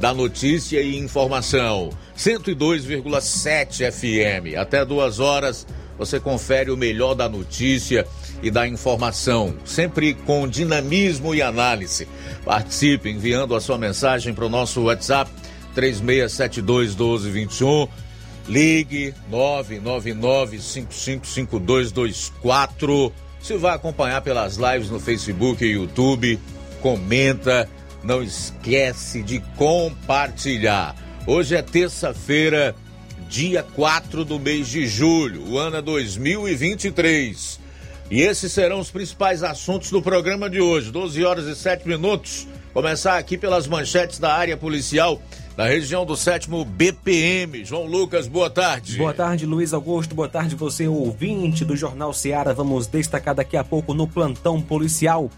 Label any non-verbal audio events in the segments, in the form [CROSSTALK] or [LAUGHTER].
da notícia e informação. 102,7 FM. Até duas horas você confere o melhor da notícia e da informação, sempre com dinamismo e análise. Participe enviando a sua mensagem para o nosso WhatsApp 36721221. Ligue 999555224. Se vai acompanhar pelas lives no Facebook e YouTube, comenta não esquece de compartilhar. Hoje é terça-feira, dia 4 do mês de julho, o ano é 2023. E esses serão os principais assuntos do programa de hoje, 12 horas e 7 minutos. Começar aqui pelas manchetes da área policial da região do sétimo BPM. João Lucas, boa tarde. Boa tarde, Luiz Augusto. Boa tarde, você ouvinte do Jornal Seara. Vamos destacar daqui a pouco no plantão policial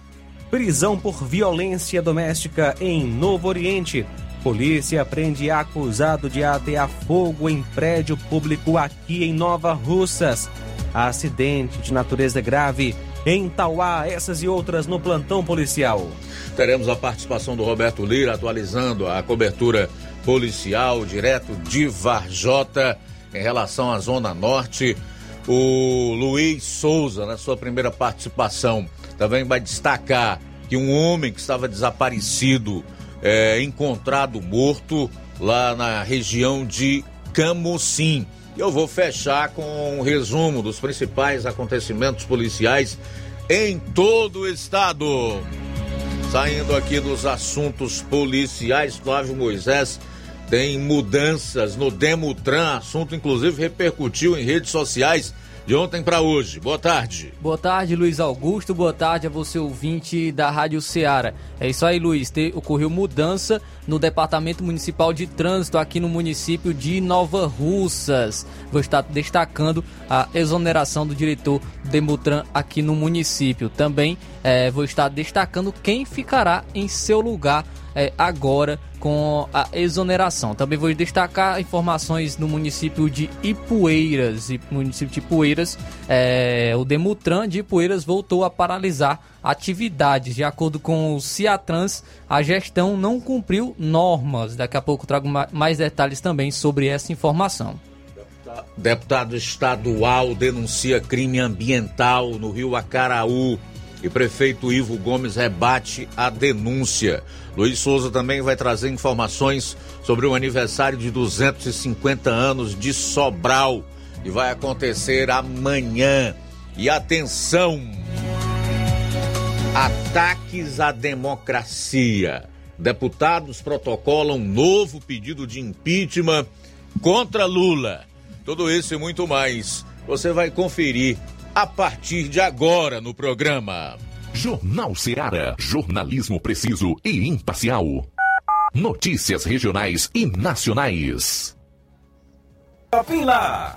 Prisão por violência doméstica em Novo Oriente. Polícia prende acusado de atear fogo em prédio público aqui em Nova Russas. Acidente de natureza grave em Tauá, essas e outras no plantão policial. Teremos a participação do Roberto Lira atualizando a cobertura policial direto de Varjota em relação à Zona Norte. O Luiz Souza, na sua primeira participação, também vai destacar que um homem que estava desaparecido é encontrado morto lá na região de Camusim. Eu vou fechar com um resumo dos principais acontecimentos policiais em todo o estado. Saindo aqui dos assuntos policiais, Flávio Moisés tem mudanças no Demutran, assunto inclusive repercutiu em redes sociais de ontem para hoje. Boa tarde. Boa tarde, Luiz Augusto. Boa tarde a você, ouvinte da Rádio Ceará. É isso aí, Luiz. Te, ocorreu mudança no Departamento Municipal de Trânsito aqui no município de Nova Russas. Vou estar destacando a exoneração do diretor Demutran aqui no município. Também é, vou estar destacando quem ficará em seu lugar é, agora com a exoneração. Também vou destacar informações no município de Ipueiras. E município de Ipueiras, é, o Demutran de Ipueiras voltou a paralisar atividades. De acordo com o Ciatrans, a gestão não cumpriu normas. Daqui a pouco trago mais detalhes também sobre essa informação. Deputado estadual denuncia crime ambiental no rio Acaraú e prefeito Ivo Gomes rebate a denúncia. Luiz Souza também vai trazer informações sobre o aniversário de 250 anos de Sobral, que vai acontecer amanhã. E atenção! Ataques à democracia. Deputados protocolam novo pedido de impeachment contra Lula. Tudo isso e muito mais você vai conferir a partir de agora no programa. Jornal Seara. Jornalismo preciso e imparcial. Notícias regionais e nacionais. Lá.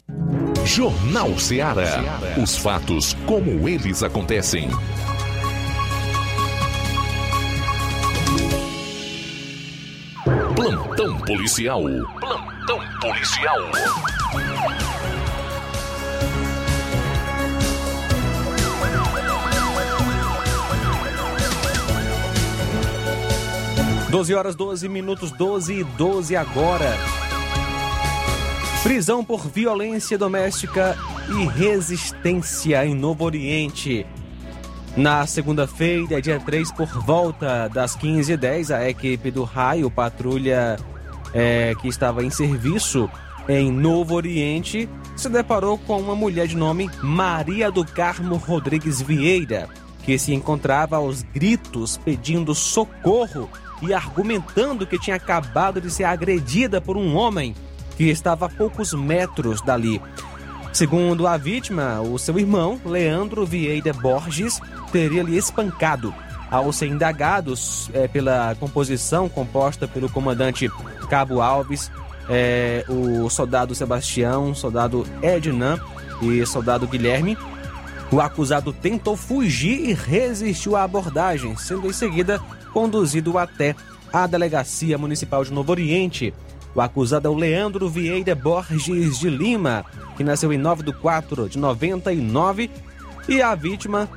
Jornal Ceará. Os fatos como eles acontecem. Plantão policial. Plantão policial. Doze horas 12 minutos 12 e 12 agora. Prisão por violência doméstica e resistência em Novo Oriente. Na segunda-feira, dia 3, por volta das 15h10, a equipe do Raio, patrulha eh, que estava em serviço em Novo Oriente, se deparou com uma mulher de nome Maria do Carmo Rodrigues Vieira, que se encontrava aos gritos pedindo socorro e argumentando que tinha acabado de ser agredida por um homem que estava a poucos metros dali. Segundo a vítima, o seu irmão, Leandro Vieira Borges, teria lhe espancado. Ao ser indagados é, pela composição composta pelo comandante Cabo Alves, é, o soldado Sebastião, soldado Ednan e soldado Guilherme, o acusado tentou fugir e resistiu à abordagem, sendo em seguida conduzido até a Delegacia Municipal de Novo Oriente. O acusado é o Leandro Vieira Borges de Lima, que nasceu em 9 de 4 de 99, e a vítima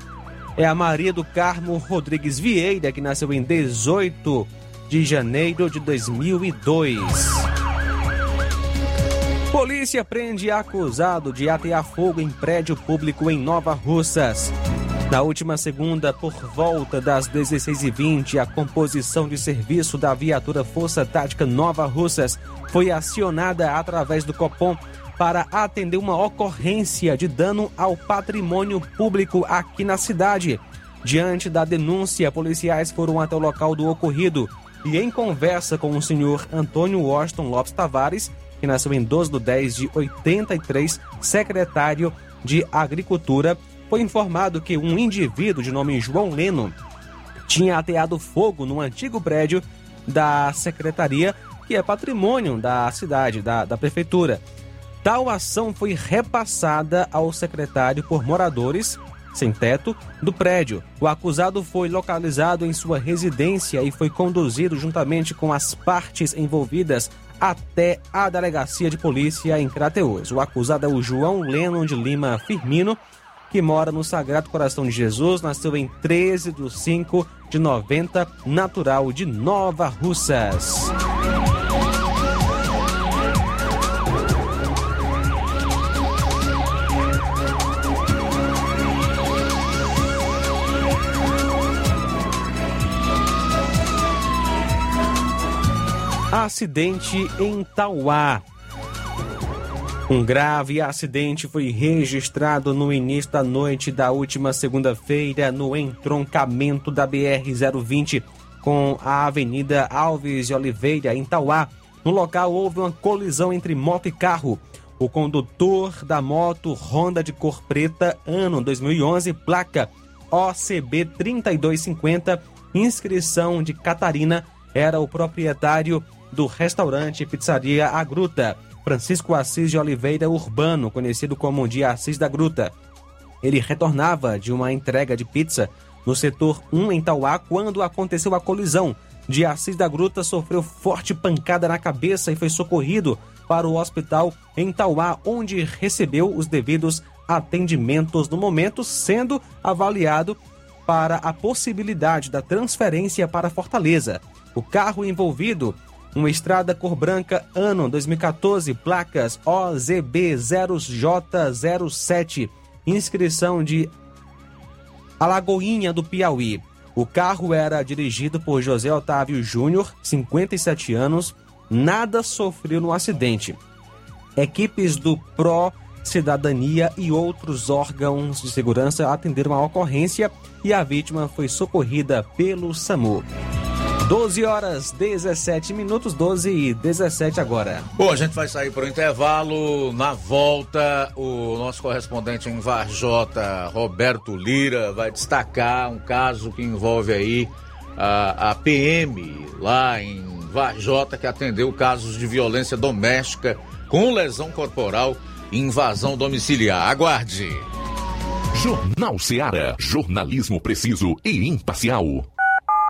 é a Maria do Carmo Rodrigues Vieira, que nasceu em 18 de janeiro de 2002. Polícia prende acusado de atear fogo em prédio público em Nova Russas. Na última segunda, por volta das 16h20, a composição de serviço da viatura Força Tática Nova Russas foi acionada através do Copom para atender uma ocorrência de dano ao patrimônio público aqui na cidade. Diante da denúncia, policiais foram até o local do ocorrido e, em conversa com o senhor Antônio Washington Lopes Tavares, que nasceu em 12 de 10 de 83, secretário de Agricultura, foi informado que um indivíduo de nome João Leno tinha ateado fogo no antigo prédio da secretaria, que é patrimônio da cidade, da, da prefeitura. Tal ação foi repassada ao secretário por moradores sem teto do prédio. O acusado foi localizado em sua residência e foi conduzido juntamente com as partes envolvidas até a delegacia de polícia em Crateus. O acusado é o João Lennon de Lima Firmino, que mora no Sagrado Coração de Jesus, nasceu em 13 de 5 de 90, natural de Nova Russas. Acidente em Tauá. Um grave acidente foi registrado no início da noite da última segunda-feira no entroncamento da BR-020 com a Avenida Alves de Oliveira, em Tauá. No local houve uma colisão entre moto e carro. O condutor da moto Honda de cor preta, ano 2011, placa OCB 3250, inscrição de Catarina era o proprietário do restaurante pizzaria A Gruta, Francisco Assis de Oliveira Urbano, conhecido como de Assis da Gruta. Ele retornava de uma entrega de pizza no setor 1 em Tauá quando aconteceu a colisão. De Assis da Gruta sofreu forte pancada na cabeça e foi socorrido para o hospital em Tauá, onde recebeu os devidos atendimentos no momento, sendo avaliado para a possibilidade da transferência para Fortaleza. O carro envolvido, uma estrada cor branca, ano 2014, placas OZB0J07, inscrição de Alagoinha do Piauí. O carro era dirigido por José Otávio Júnior, 57 anos, nada sofreu no acidente. Equipes do PRO Cidadania e outros órgãos de segurança atenderam a ocorrência e a vítima foi socorrida pelo SAMU. 12 horas 17 minutos, 12 e 17 agora. Bom, a gente vai sair para o intervalo. Na volta, o nosso correspondente em Varjota, Roberto Lira, vai destacar um caso que envolve aí a, a PM lá em Varjota, que atendeu casos de violência doméstica com lesão corporal e invasão domiciliar. Aguarde. Jornal Seara. Jornalismo preciso e imparcial.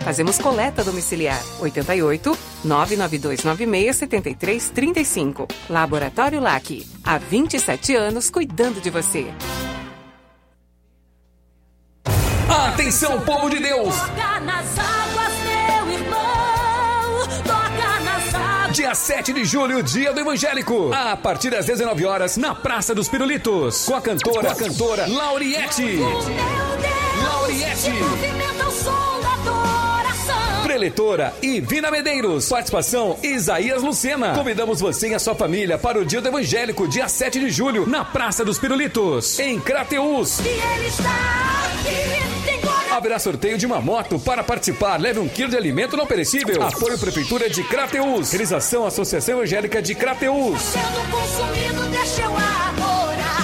Fazemos coleta domiciliar 88 99296 7335. Laboratório LAC. Há 27 anos cuidando de você. Atenção, povo de Deus! Toca nas águas, meu irmão. Toca nas águas. Dia 7 de julho, dia do evangélico. A partir das 19 horas, na Praça dos Pirulitos. Com a cantora, a cantora Lauriette. Deus. Lauriette. Preletora e Vina Medeiros. Participação Isaías Lucena. Convidamos você e a sua família para o Dia do Evangélico, dia 7 de julho, na Praça dos Pirulitos, em Crateús. E ele está aqui. Tem. Haverá sorteio de uma moto. Para participar, leve um quilo de alimento não perecível. Apoio Prefeitura de Crateús. Realização Associação Evangélica de Crateús. Sendo consumido, deixa eu adorar.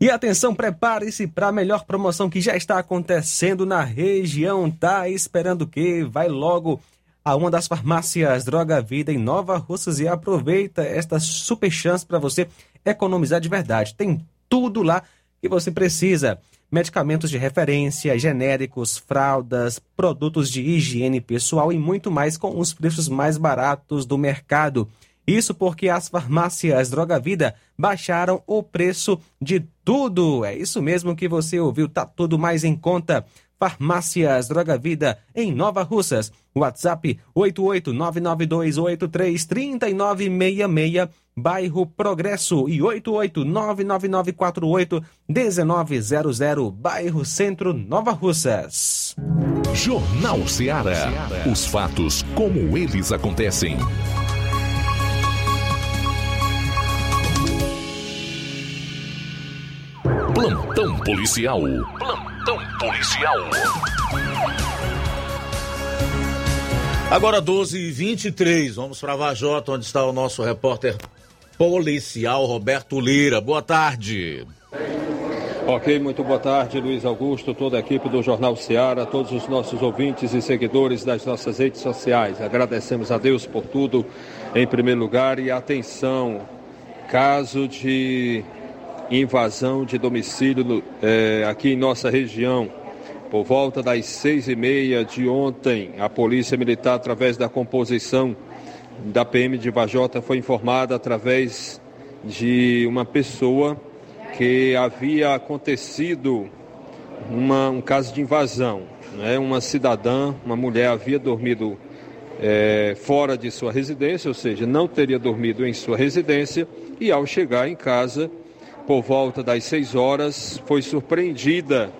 E atenção, prepare-se para a melhor promoção que já está acontecendo na região. Tá esperando o quê? Vai logo a uma das farmácias Droga Vida em Nova Russas e aproveita esta super chance para você economizar de verdade. Tem tudo lá que você precisa. Medicamentos de referência, genéricos, fraldas, produtos de higiene pessoal e muito mais com os preços mais baratos do mercado. Isso porque as farmácias Droga Vida baixaram o preço de tudo. É isso mesmo que você ouviu, tá tudo mais em conta. Farmácias Droga Vida em Nova Russas. WhatsApp 88992833966, bairro Progresso e 88999481900, bairro Centro, Nova Russas. Jornal Ceará. Os fatos como eles acontecem. Plantão policial. Plantão policial. Agora 12 e 23 vamos para Vajota, onde está o nosso repórter policial Roberto Lira. Boa tarde. Ok, muito boa tarde, Luiz Augusto, toda a equipe do Jornal Ceará, todos os nossos ouvintes e seguidores das nossas redes sociais. Agradecemos a Deus por tudo, em primeiro lugar, e atenção, caso de invasão de domicílio é, aqui em nossa região. Por volta das seis e meia de ontem, a Polícia Militar, através da composição da PM de Vajota, foi informada através de uma pessoa que havia acontecido uma, um caso de invasão. Né? Uma cidadã, uma mulher, havia dormido é, fora de sua residência, ou seja, não teria dormido em sua residência, e ao chegar em casa, por volta das seis horas, foi surpreendida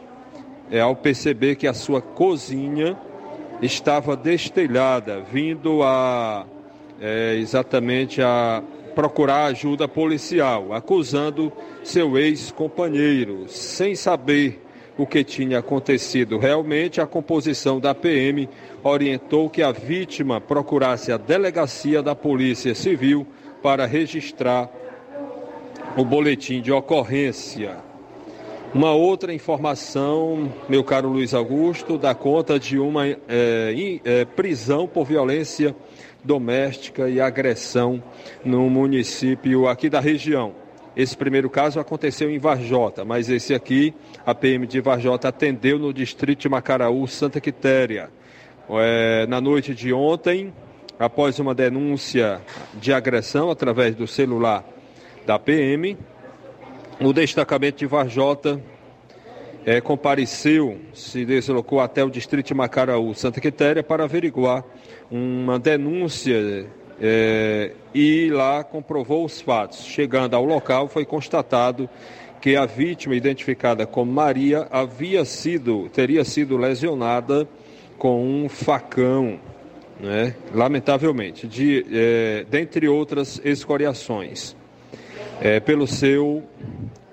é, ao perceber que a sua cozinha estava destelhada, vindo a é, exatamente a procurar ajuda policial, acusando seu ex-companheiro, sem saber o que tinha acontecido. Realmente, a composição da PM orientou que a vítima procurasse a delegacia da Polícia Civil para registrar o boletim de ocorrência. Uma outra informação, meu caro Luiz Augusto, dá conta de uma é, é, prisão por violência doméstica e agressão no município aqui da região. Esse primeiro caso aconteceu em Varjota, mas esse aqui, a PM de Varjota atendeu no distrito de Macaraú, Santa Quitéria. É, na noite de ontem, após uma denúncia de agressão através do celular da PM, o destacamento de Varjota é, compareceu, se deslocou até o distrito de Macaraú, Santa Quitéria, para averiguar uma denúncia é, e lá comprovou os fatos. Chegando ao local, foi constatado que a vítima, identificada como Maria, havia sido, teria sido lesionada com um facão, né? lamentavelmente, de, é, dentre outras escoriações é, pelo seu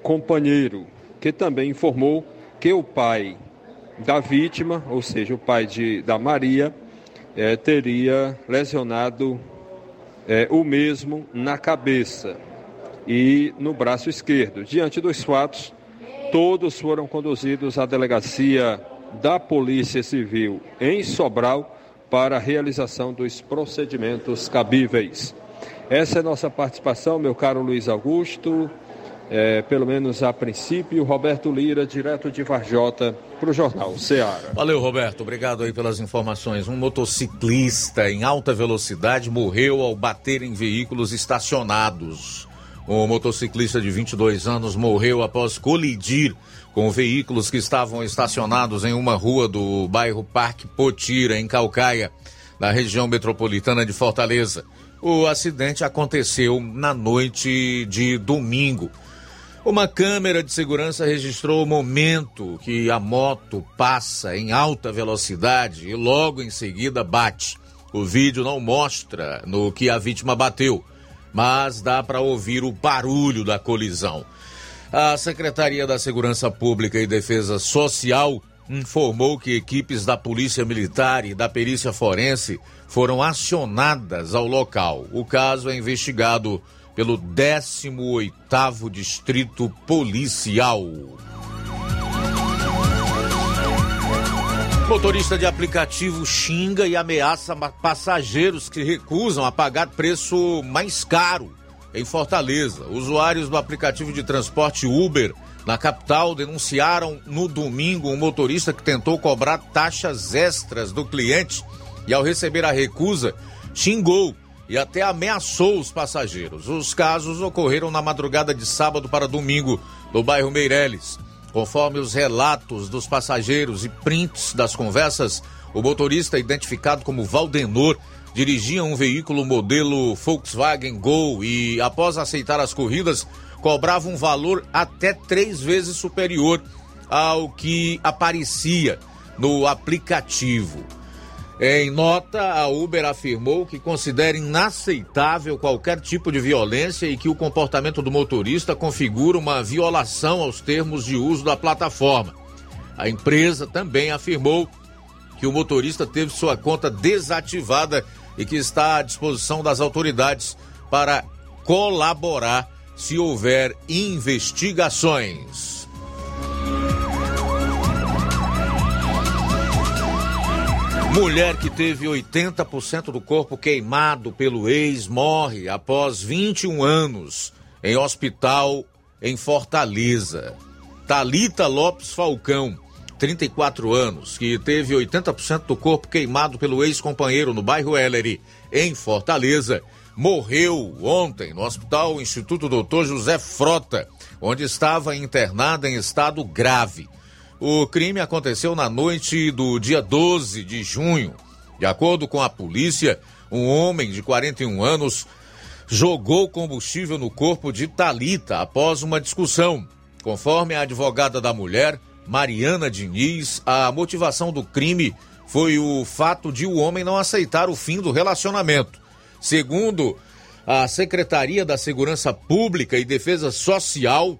companheiro, que também informou que o pai da vítima, ou seja, o pai de, da Maria, é, teria lesionado é, o mesmo na cabeça e no braço esquerdo. Diante dos fatos, todos foram conduzidos à delegacia da Polícia Civil em Sobral para a realização dos procedimentos cabíveis. Essa é nossa participação, meu caro Luiz Augusto. É, pelo menos a princípio, Roberto Lira, direto de Varjota, para o Jornal Ceará. Valeu, Roberto. Obrigado aí pelas informações. Um motociclista em alta velocidade morreu ao bater em veículos estacionados. O motociclista de 22 anos morreu após colidir com veículos que estavam estacionados em uma rua do bairro Parque Potira, em Calcaia, na região metropolitana de Fortaleza. O acidente aconteceu na noite de domingo. Uma câmera de segurança registrou o momento que a moto passa em alta velocidade e logo em seguida bate. O vídeo não mostra no que a vítima bateu, mas dá para ouvir o barulho da colisão. A Secretaria da Segurança Pública e Defesa Social informou que equipes da Polícia Militar e da Perícia Forense foram acionadas ao local. O caso é investigado pelo 18º Distrito Policial. Motorista de aplicativo xinga e ameaça passageiros que recusam a pagar preço mais caro em Fortaleza. Usuários do aplicativo de transporte Uber na capital denunciaram no domingo um motorista que tentou cobrar taxas extras do cliente e, ao receber a recusa, xingou e até ameaçou os passageiros. Os casos ocorreram na madrugada de sábado para domingo no bairro Meireles. Conforme os relatos dos passageiros e prints das conversas, o motorista, identificado como Valdenor, dirigia um veículo modelo Volkswagen Gol e, após aceitar as corridas, cobrava um valor até três vezes superior ao que aparecia no aplicativo. Em nota, a Uber afirmou que considera inaceitável qualquer tipo de violência e que o comportamento do motorista configura uma violação aos termos de uso da plataforma. A empresa também afirmou que o motorista teve sua conta desativada e que está à disposição das autoridades para colaborar se houver investigações. Mulher que teve 80% do corpo queimado pelo ex morre após 21 anos em hospital em Fortaleza. Talita Lopes Falcão, 34 anos, que teve 80% do corpo queimado pelo ex-companheiro no bairro Ellery, em Fortaleza, morreu ontem no Hospital Instituto Doutor José Frota, onde estava internada em estado grave. O crime aconteceu na noite do dia 12 de junho. De acordo com a polícia, um homem de 41 anos jogou combustível no corpo de Talita após uma discussão. Conforme a advogada da mulher, Mariana Diniz, a motivação do crime foi o fato de o homem não aceitar o fim do relacionamento. Segundo a Secretaria da Segurança Pública e Defesa Social,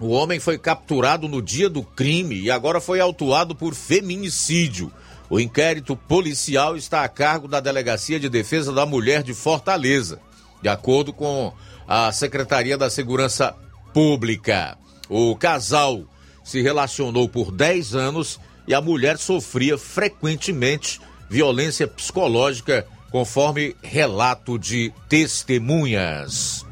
o homem foi capturado no dia do crime e agora foi autuado por feminicídio. O inquérito policial está a cargo da Delegacia de Defesa da Mulher de Fortaleza, de acordo com a Secretaria da Segurança Pública. O casal se relacionou por 10 anos e a mulher sofria frequentemente violência psicológica, conforme relato de testemunhas.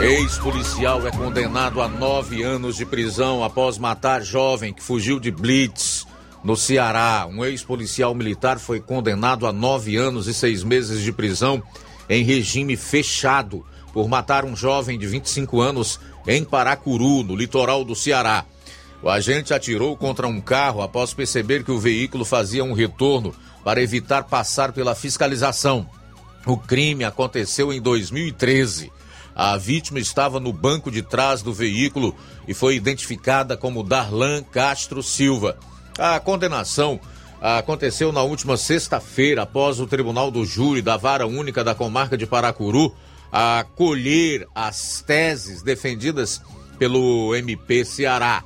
Ex-policial é condenado a nove anos de prisão após matar jovem que fugiu de blitz no Ceará. Um ex-policial militar foi condenado a nove anos e seis meses de prisão em regime fechado por matar um jovem de 25 anos em Paracuru, no litoral do Ceará. O agente atirou contra um carro após perceber que o veículo fazia um retorno para evitar passar pela fiscalização. O crime aconteceu em 2013. A vítima estava no banco de trás do veículo e foi identificada como Darlan Castro Silva. A condenação aconteceu na última sexta-feira, após o Tribunal do Júri da Vara Única da Comarca de Paracuru acolher as teses defendidas pelo MP Ceará.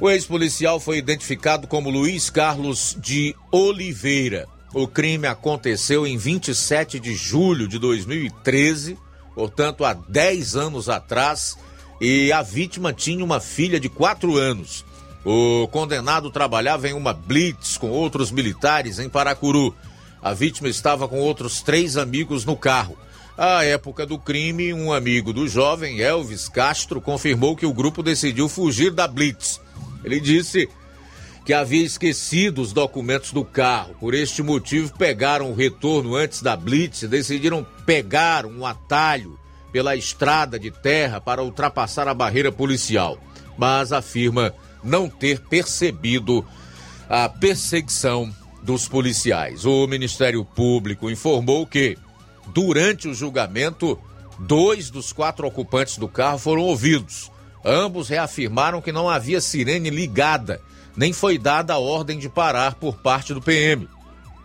O ex-policial foi identificado como Luiz Carlos de Oliveira. O crime aconteceu em 27 de julho de 2013 portanto, há 10 anos atrás, e a vítima tinha uma filha de 4 anos. O condenado trabalhava em uma blitz com outros militares em Paracuru. A vítima estava com outros três amigos no carro. À época do crime, um amigo do jovem, Elvis Castro, confirmou que o grupo decidiu fugir da blitz. Ele disse que havia esquecido os documentos do carro. Por este motivo, pegaram o retorno antes da blitz e decidiram pegar um atalho pela estrada de terra para ultrapassar a barreira policial. Mas afirma não ter percebido a perseguição dos policiais. O Ministério Público informou que, durante o julgamento, dois dos quatro ocupantes do carro foram ouvidos. Ambos reafirmaram que não havia sirene ligada nem foi dada a ordem de parar por parte do PM,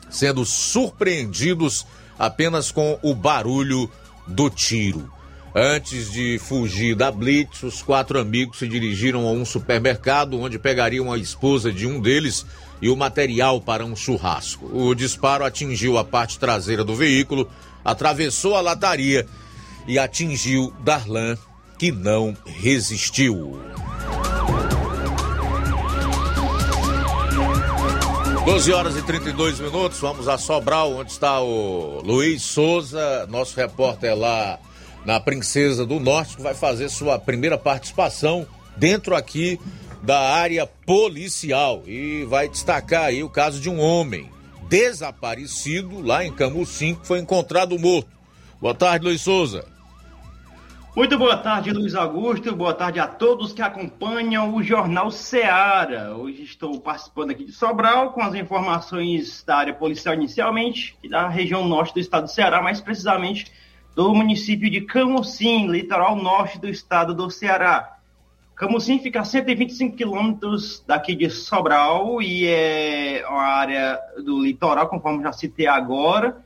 sendo surpreendidos apenas com o barulho do tiro. Antes de fugir da Blitz, os quatro amigos se dirigiram a um supermercado onde pegariam a esposa de um deles e o material para um churrasco. O disparo atingiu a parte traseira do veículo, atravessou a lataria e atingiu Darlan, que não resistiu. 12 horas e 32 minutos, vamos a Sobral, onde está o Luiz Souza, nosso repórter lá na Princesa do Norte, que vai fazer sua primeira participação dentro aqui da área policial e vai destacar aí o caso de um homem desaparecido lá em Camusim que foi encontrado morto. Boa tarde, Luiz Souza. Muito boa tarde, Luiz Augusto. Boa tarde a todos que acompanham o Jornal Seara. Hoje estou participando aqui de Sobral com as informações da área policial inicialmente e da região norte do estado do Ceará, mais precisamente do município de Camocim, litoral norte do estado do Ceará. Camocim fica a 125 quilômetros daqui de Sobral e é uma área do litoral, conforme já citei agora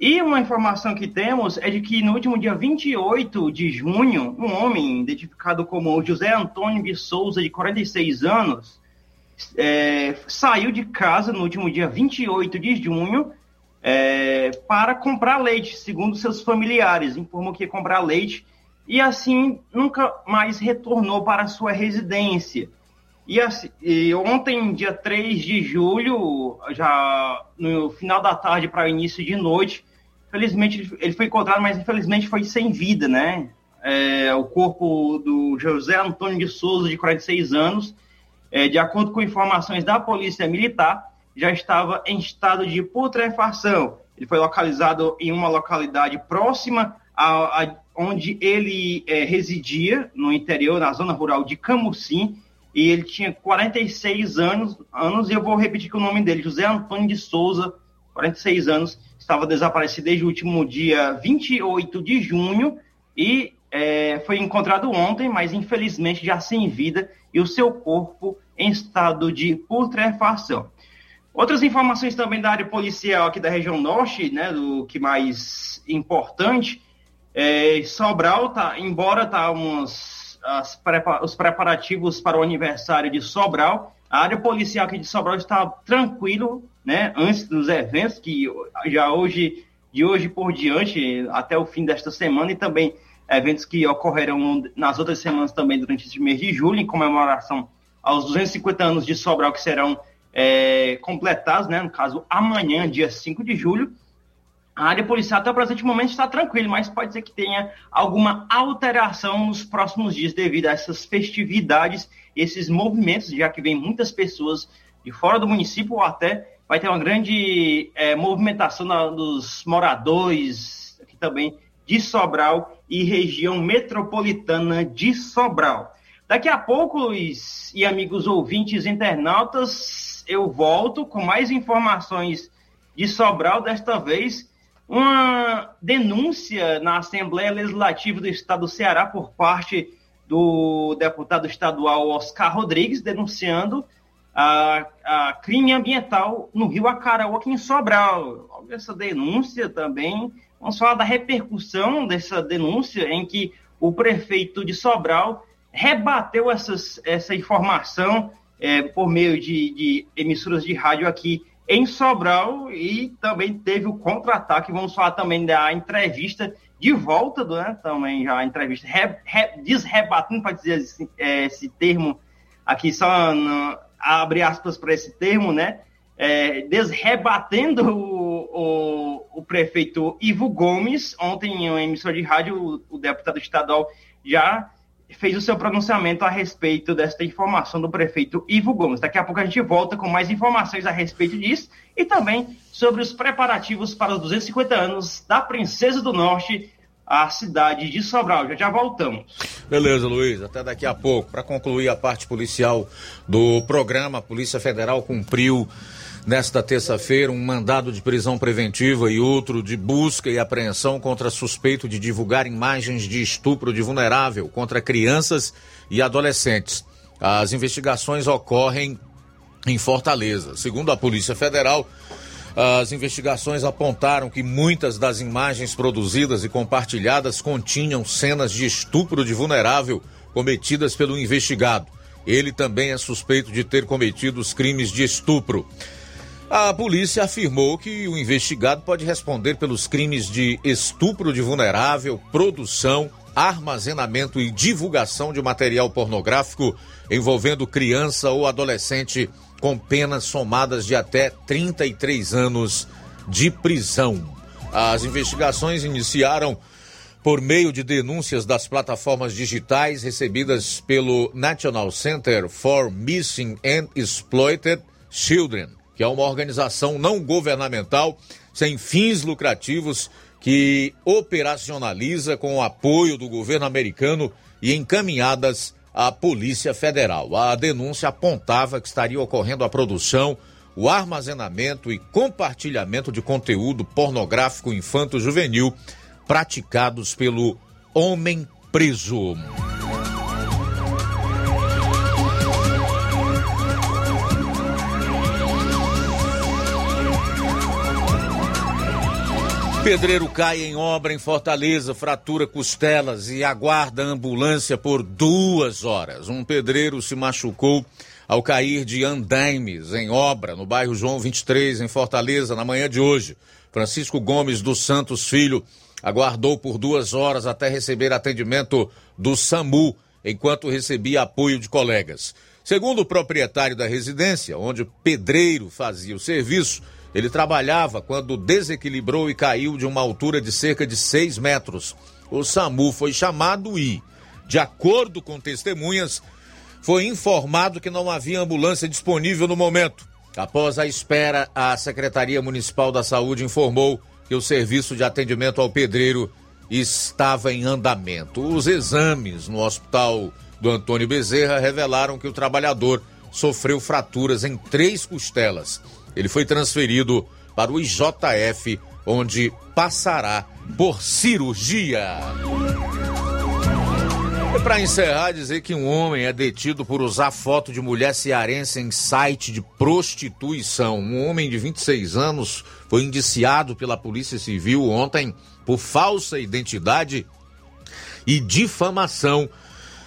e uma informação que temos é de que no último dia 28 de junho, um homem identificado como José Antônio de Souza, de 46 anos, é, saiu de casa no último dia 28 de junho é, para comprar leite, segundo seus familiares. Informou que ia comprar leite e assim nunca mais retornou para sua residência. E, assim, e, ontem, dia 3 de julho, já no final da tarde para o início de noite, Felizmente ele foi encontrado, mas infelizmente foi sem vida, né? É, o corpo do José Antônio de Souza, de 46 anos, é, de acordo com informações da Polícia Militar, já estava em estado de putrefação. Ele foi localizado em uma localidade próxima a, a onde ele é, residia, no interior, na zona rural de Camusim, e ele tinha 46 anos, anos e eu vou repetir que o nome dele, José Antônio de Souza, 46 anos, estava desaparecido desde o último dia 28 de junho e é, foi encontrado ontem, mas infelizmente já sem vida e o seu corpo em estado de putrefação. Outras informações também da área policial aqui da região norte, né, do que mais importante, é, Sobral tá, embora tá uns, as, os preparativos para o aniversário de Sobral, a área policial aqui de Sobral está tranquilo, né, antes dos eventos, que já hoje, de hoje por diante, até o fim desta semana, e também eventos que ocorrerão nas outras semanas também durante esse mês de julho, em comemoração aos 250 anos de Sobral, que serão é, completados, né, no caso, amanhã, dia 5 de julho. A área policial até o presente momento está tranquila, mas pode ser que tenha alguma alteração nos próximos dias devido a essas festividades, esses movimentos, já que vem muitas pessoas de fora do município ou até vai ter uma grande é, movimentação na, dos moradores aqui também de Sobral e região metropolitana de Sobral. Daqui a pouco, Luiz e amigos ouvintes internautas, eu volto com mais informações de Sobral, desta vez uma denúncia na Assembleia Legislativa do Estado do Ceará por parte do deputado estadual Oscar Rodrigues, denunciando a, a crime ambiental no Rio Acaraú, aqui em Sobral. Essa denúncia também, vamos falar da repercussão dessa denúncia em que o prefeito de Sobral rebateu essas, essa informação é, por meio de, de emissoras de rádio aqui em Sobral e também teve o contra-ataque. Vamos falar também da entrevista de volta, do, né, também já a entrevista re, re, desrebatendo, para dizer esse, é, esse, termo aqui, só no, abre aspas para esse termo, né? É, desrebatendo o, o, o, prefeito Ivo Gomes. Ontem, em uma emissora de rádio, o, o deputado estadual já fez o seu pronunciamento a respeito desta informação do prefeito Ivo Gomes. Daqui a pouco a gente volta com mais informações a respeito disso e também sobre os preparativos para os 250 anos da Princesa do Norte, a cidade de Sobral. Já já voltamos. Beleza, Luiz. Até daqui a pouco. Para concluir a parte policial do programa, a Polícia Federal cumpriu nesta terça-feira um mandado de prisão preventiva e outro de busca e apreensão contra suspeito de divulgar imagens de estupro de vulnerável contra crianças e adolescentes. As investigações ocorrem em Fortaleza. Segundo a Polícia Federal, As investigações apontaram que muitas das imagens produzidas e compartilhadas continham cenas de estupro de vulnerável cometidas pelo investigado. Ele também é suspeito de ter cometido os crimes de estupro. A polícia afirmou que o investigado pode responder pelos crimes de estupro de vulnerável, produção, armazenamento e divulgação de material pornográfico envolvendo criança ou adolescente com penas somadas de até 33 anos de prisão. As investigações iniciaram por meio de denúncias das plataformas digitais recebidas pelo National Center for Missing and Exploited Children, que é uma organização não governamental sem fins lucrativos que operacionaliza com o apoio do governo americano e encaminhadas à Polícia Federal. A denúncia apontava que estaria ocorrendo a produção, o armazenamento e compartilhamento de conteúdo pornográfico infanto-juvenil praticados pelo homem preso. Pedreiro cai em obra em Fortaleza, fratura costelas e aguarda ambulância por duas horas. Um pedreiro se machucou ao cair de andaimes em obra no bairro João 23, em Fortaleza, na manhã de hoje. Francisco Gomes dos Santos Filho aguardou por duas horas até receber atendimento do SAMU, enquanto recebia apoio de colegas. Segundo o proprietário da residência, onde o pedreiro fazia o serviço, ele trabalhava quando desequilibrou e caiu de uma altura de cerca de 6 metros. O SAMU foi chamado e, de acordo com testemunhas, foi informado que não havia ambulância disponível no momento. Após a espera, a Secretaria Municipal da Saúde informou que o serviço de atendimento ao pedreiro estava em andamento. Os exames no hospital do Antônio Bezerra revelaram que o trabalhador sofreu fraturas em três costelas ele foi transferido para o IJF, onde passará por cirurgia. E para encerrar, dizer que um homem é detido por usar foto de mulher cearense em site de prostituição. Um homem de 26 anos foi indiciado pela Polícia Civil ontem por falsa identidade e difamação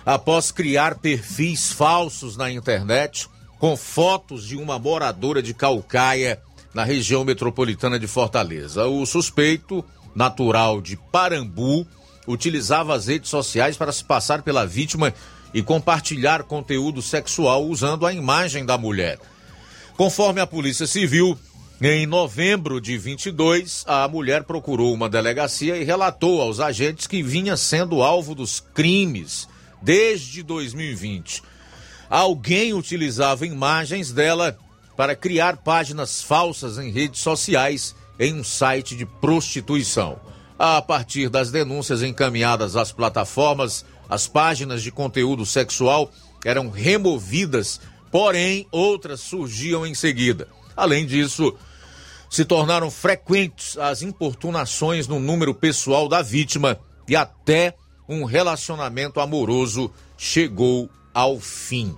após criar perfis falsos na internet com fotos de uma moradora de Calcaia, na região metropolitana de Fortaleza. O suspeito, natural de Parambu, utilizava as redes sociais para se passar pela vítima e compartilhar conteúdo sexual usando a imagem da mulher. Conforme a Polícia Civil, em novembro de 22, a mulher procurou uma delegacia e relatou aos agentes que vinha sendo alvo dos crimes desde 2020 alguém utilizava imagens dela para criar páginas falsas em redes sociais em um site de prostituição. A partir das denúncias encaminhadas às plataformas, as páginas de conteúdo sexual eram removidas, porém outras surgiam em seguida. Além disso, se tornaram frequentes as importunações no número pessoal da vítima e até um relacionamento amoroso chegou ao fim.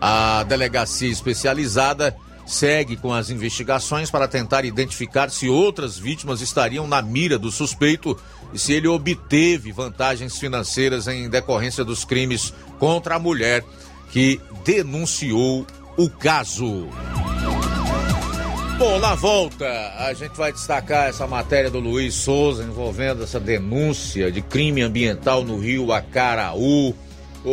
A delegacia especializada segue com as investigações para tentar identificar se outras vítimas estariam na mira do suspeito e se ele obteve vantagens financeiras em decorrência dos crimes contra a mulher que denunciou o caso. Bom, na volta, a gente vai destacar essa matéria do Luiz Souza envolvendo essa denúncia de crime ambiental no rio Acaraú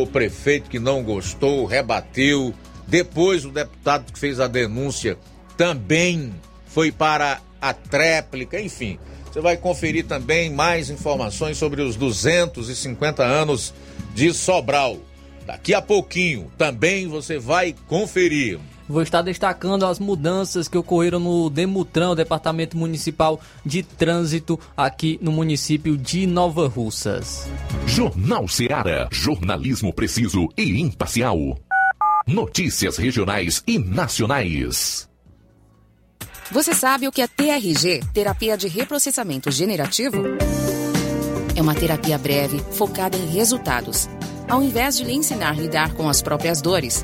o prefeito que não gostou rebateu. Depois, o deputado que fez a denúncia também foi para a tréplica, enfim. Você vai conferir também mais informações sobre os 250 anos de Sobral. Daqui a pouquinho também você vai conferir. Vou estar destacando as mudanças que ocorreram no Demutran, o Departamento Municipal de Trânsito, aqui no município de Nova Russas. Jornal Seara. Jornalismo preciso e imparcial. Notícias regionais e nacionais. Você sabe o que é TRG terapia de reprocessamento generativo? É uma terapia breve, focada em resultados. Ao invés de lhe ensinar a lidar com as próprias dores,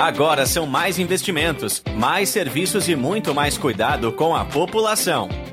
Agora são mais investimentos, mais serviços e muito mais cuidado com a população.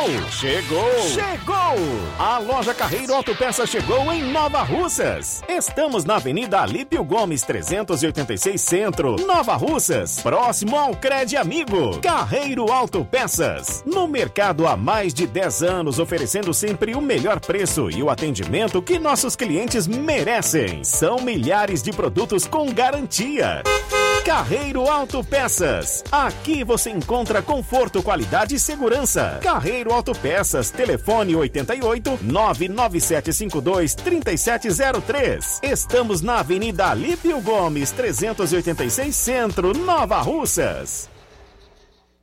Chegou! Chegou! Chegou! A loja Carreiro Autopeças chegou em Nova Russas. Estamos na Avenida Alípio Gomes, 386 Centro, Nova Russas, próximo ao Cred Amigo. Carreiro Autopeças. No mercado há mais de 10 anos, oferecendo sempre o melhor preço e o atendimento que nossos clientes merecem. São milhares de produtos com garantia. Carreiro Autopeças. Aqui você encontra conforto, qualidade e segurança. Carreiro Autopeças. Telefone 88 99752 3703. Estamos na Avenida Alípio Gomes, 386 Centro, Nova Russas.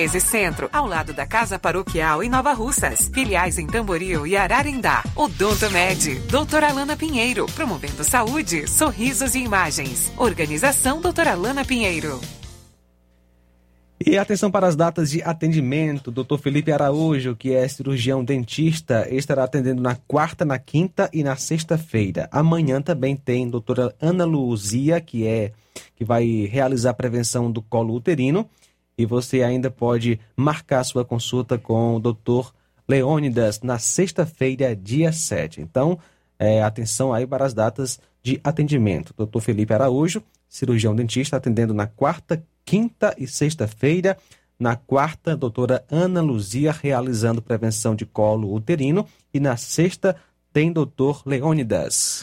1213 Centro, ao lado da Casa Paroquial em Nova Russas. Filiais em Tamboril e Ararindá. Odonto Med, doutora Alana Pinheiro, promovendo saúde, sorrisos e imagens. Organização doutora Alana Pinheiro. E atenção para as datas de atendimento. Dr. Felipe Araújo, que é cirurgião dentista, estará atendendo na quarta, na quinta e na sexta-feira. Amanhã também tem doutora Ana Luzia, que é que vai realizar a prevenção do colo uterino. E você ainda pode marcar sua consulta com o Dr. Leônidas na sexta-feira, dia 7. Então, é, atenção aí para as datas de atendimento. Dr. Felipe Araújo, cirurgião dentista, atendendo na quarta, quinta e sexta-feira. Na quarta, doutora Ana Luzia, realizando prevenção de colo uterino. E na sexta, tem doutor Leônidas.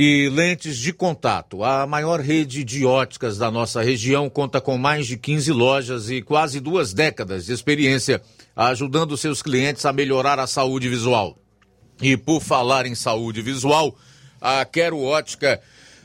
e lentes de contato. A maior rede de óticas da nossa região conta com mais de 15 lojas e quase duas décadas de experiência ajudando seus clientes a melhorar a saúde visual. E por falar em saúde visual, a Quero Ótica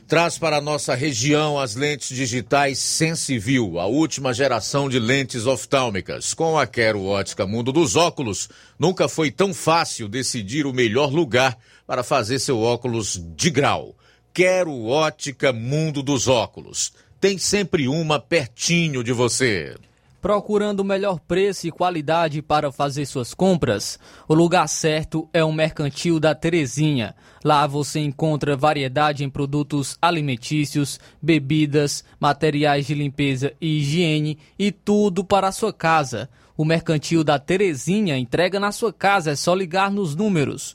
traz para a nossa região as lentes digitais Sensiview, a última geração de lentes oftálmicas. Com a Quero Ótica Mundo dos Óculos, nunca foi tão fácil decidir o melhor lugar para fazer seu óculos de grau. Quero Ótica Mundo dos Óculos. Tem sempre uma pertinho de você. Procurando o melhor preço e qualidade para fazer suas compras? O lugar certo é o Mercantil da Terezinha. Lá você encontra variedade em produtos alimentícios, bebidas, materiais de limpeza e higiene e tudo para a sua casa. O Mercantil da Terezinha entrega na sua casa, é só ligar nos números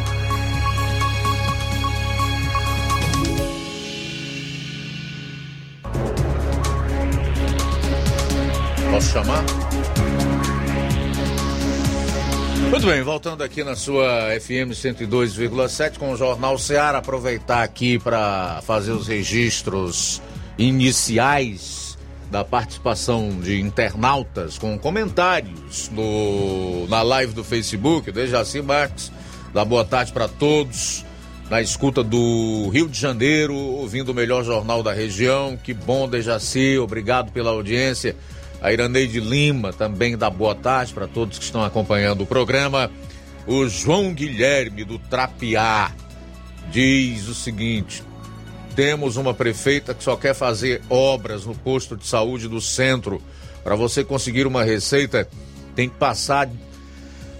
Posso chamar? Muito bem, voltando aqui na sua FM 102,7 com o Jornal Ceará, aproveitar aqui para fazer os registros iniciais da participação de internautas com comentários no, na live do Facebook, Dejaci Marques, da boa tarde para todos, na escuta do Rio de Janeiro, ouvindo o melhor jornal da região, que bom Dejaci, obrigado pela audiência. A Iraneide Lima também dá boa tarde para todos que estão acompanhando o programa. O João Guilherme do Trapiá diz o seguinte: temos uma prefeita que só quer fazer obras no posto de saúde do centro. Para você conseguir uma receita, tem que passar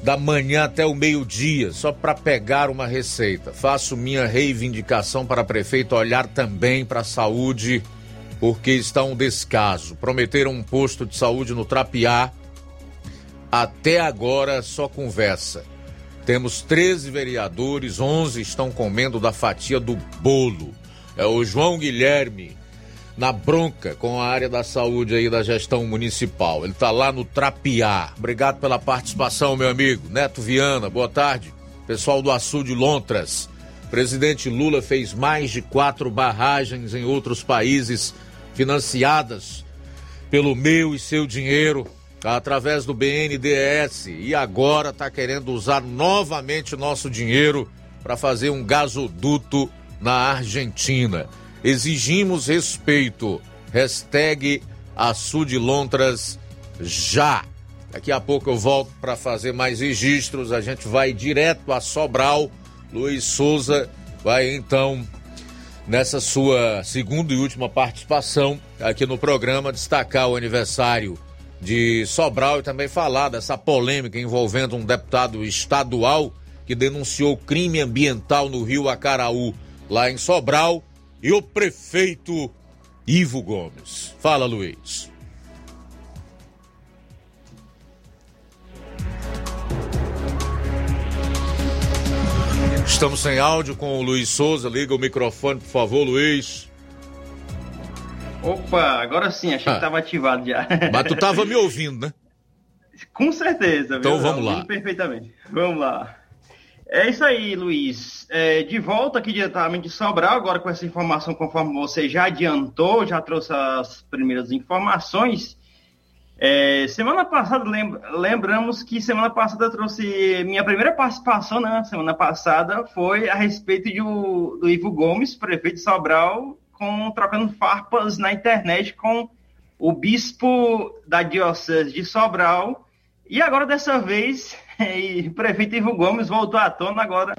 da manhã até o meio-dia só para pegar uma receita. Faço minha reivindicação para a prefeita olhar também para a saúde porque está um descaso. Prometeram um posto de saúde no Trapiá. Até agora só conversa. Temos 13 vereadores, 11 estão comendo da fatia do bolo. É o João Guilherme na bronca com a área da saúde aí da gestão municipal. Ele está lá no Trapiá. Obrigado pela participação, meu amigo. Neto Viana, boa tarde. Pessoal do Açude Lontras. Presidente Lula fez mais de quatro barragens em outros países financiadas pelo meu e seu dinheiro através do BNDES e agora está querendo usar novamente nosso dinheiro para fazer um gasoduto na Argentina. Exigimos respeito. Hashtag Açude-Lontras já. Daqui a pouco eu volto para fazer mais registros. A gente vai direto a Sobral. Luiz Souza vai então nessa sua segunda e última participação aqui no programa, destacar o aniversário de Sobral e também falar dessa polêmica envolvendo um deputado estadual que denunciou crime ambiental no rio Acaraú, lá em Sobral, e o prefeito Ivo Gomes. Fala, Luiz. Estamos sem áudio com o Luiz Souza. Liga o microfone, por favor, Luiz. Opa, agora sim, achei ah. que estava ativado já. Mas tu estava me ouvindo, né? Com certeza. Então viu? vamos lá. Perfeitamente. Vamos lá. É isso aí, Luiz. É, de volta aqui diretamente de Sobral, agora com essa informação, conforme você já adiantou, já trouxe as primeiras informações. É, semana passada, lembramos que semana passada trouxe minha primeira participação, né? Semana passada foi a respeito de, do Ivo Gomes, prefeito de Sobral, com, trocando farpas na internet com o bispo da Diocese de Sobral. E agora, dessa vez, o [LAUGHS] prefeito Ivo Gomes voltou à tona agora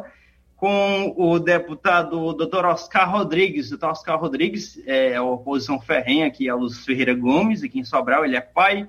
com o deputado Dr. Oscar Rodrigues. Dr. Oscar Rodrigues é a oposição ferrenha aqui a Luz Ferreira Gomes, aqui em Sobral. Ele é pai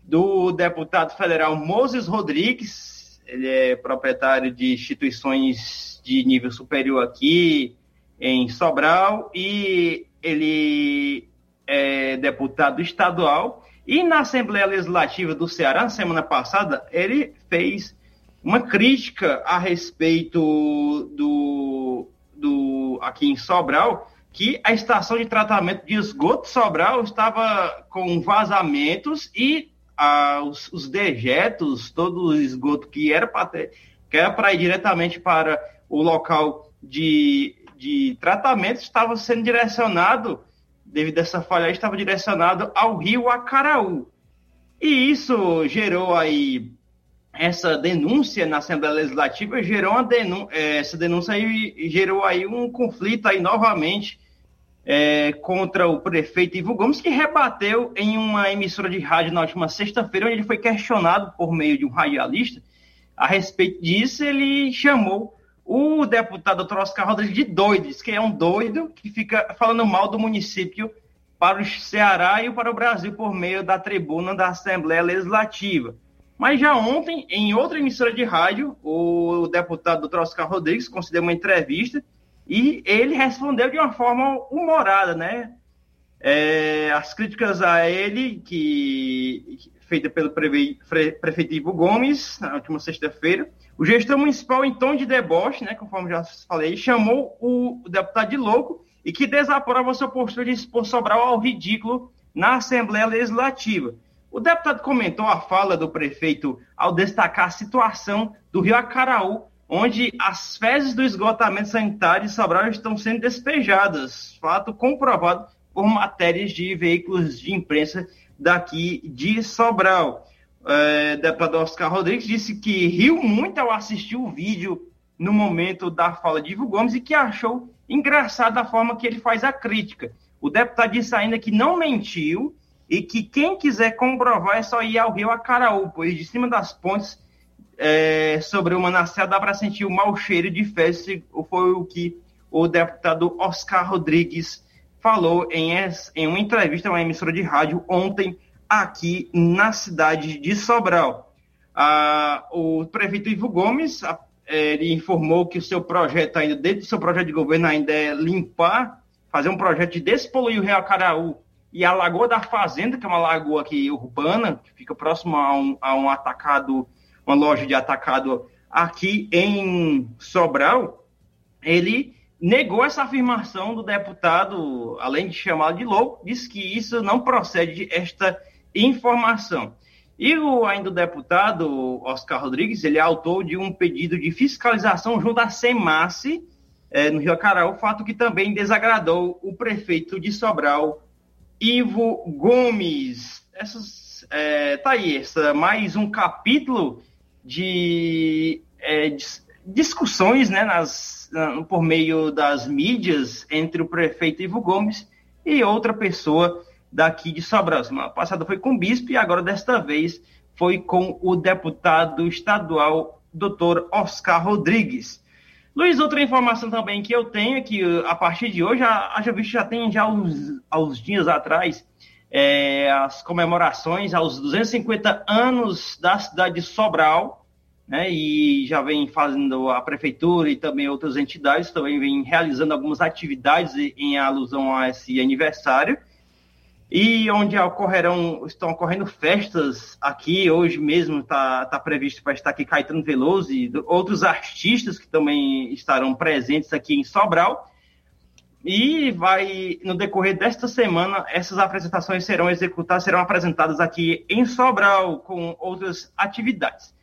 do deputado federal Moses Rodrigues. Ele é proprietário de instituições de nível superior aqui em Sobral e ele é deputado estadual. E na Assembleia Legislativa do Ceará, na semana passada, ele fez uma crítica a respeito do, do aqui em Sobral, que a estação de tratamento de esgoto Sobral estava com vazamentos e ah, os, os, dejetos, todo o esgoto que era para ir diretamente para o local de, de tratamento estava sendo direcionado, devido a essa falha, estava direcionado ao rio Acaraú. E isso gerou aí essa denúncia na Assembleia Legislativa, gerou uma denúncia, essa denúncia aí gerou aí um conflito aí novamente é, contra o prefeito Ivo Gomes, que rebateu em uma emissora de rádio na última sexta-feira, onde ele foi questionado por meio de um radialista a respeito disso, ele chamou o deputado Oscar Rodrigues de doido, que é um doido que fica falando mal do município para o Ceará e para o Brasil por meio da tribuna da Assembleia Legislativa. Mas já ontem, em outra emissora de rádio, o deputado Dr. Oscar Rodrigues concedeu uma entrevista e ele respondeu de uma forma humorada, né? É, as críticas a ele, que feita pelo prefeito Ivo Gomes, na última sexta-feira, o gestor municipal, em tom de deboche, né, conforme já falei, chamou o deputado de louco e que desaprova sua postura de expor Sobral ao ridículo na Assembleia Legislativa. O deputado comentou a fala do prefeito ao destacar a situação do Rio Acaraú, onde as fezes do esgotamento sanitário de Sobral estão sendo despejadas, fato comprovado por matérias de veículos de imprensa daqui de Sobral. É, deputado Oscar Rodrigues disse que riu muito ao assistir o vídeo no momento da fala de Ivo Gomes e que achou engraçada a forma que ele faz a crítica. O deputado disse ainda que não mentiu e que quem quiser comprovar é só ir ao Rio Acaraú, pois de cima das pontes é, sobre o Manassés dá para sentir o mau cheiro de festa, foi o que o deputado Oscar Rodrigues falou em, em uma entrevista a uma emissora de rádio ontem aqui na cidade de Sobral. Ah, o prefeito Ivo Gomes ele informou que o seu projeto ainda, dentro do seu projeto de governo, ainda é limpar, fazer um projeto de despoluir o Rio Acaraú e a Lagoa da Fazenda, que é uma lagoa aqui urbana, que fica próximo a um, a um atacado, uma loja de atacado aqui em Sobral, ele negou essa afirmação do deputado, além de chamá-lo de louco, disse que isso não procede esta informação. E o, ainda o deputado Oscar Rodrigues, ele é autor de um pedido de fiscalização junto à SEMASSE, é, no Rio Acará, o fato que também desagradou o prefeito de Sobral, Ivo Gomes. Essas, é, tá aí, essa, mais um capítulo de, é, discussões né, nas, por meio das mídias entre o prefeito Ivo Gomes e outra pessoa daqui de Sobral. Semana passada foi com o bispo e agora, desta vez, foi com o deputado estadual, doutor Oscar Rodrigues. Luiz, outra informação também que eu tenho é que a partir de hoje, a, a visto já tem já uns, uns dias atrás é, as comemorações aos 250 anos da cidade de Sobral, né, e já vem fazendo a prefeitura e também outras entidades, também vem realizando algumas atividades em alusão a esse aniversário e onde ocorrerão, estão ocorrendo festas aqui, hoje mesmo está tá previsto para estar aqui Caetano Veloso e outros artistas que também estarão presentes aqui em Sobral. E vai, no decorrer desta semana, essas apresentações serão executadas, serão apresentadas aqui em Sobral, com outras atividades.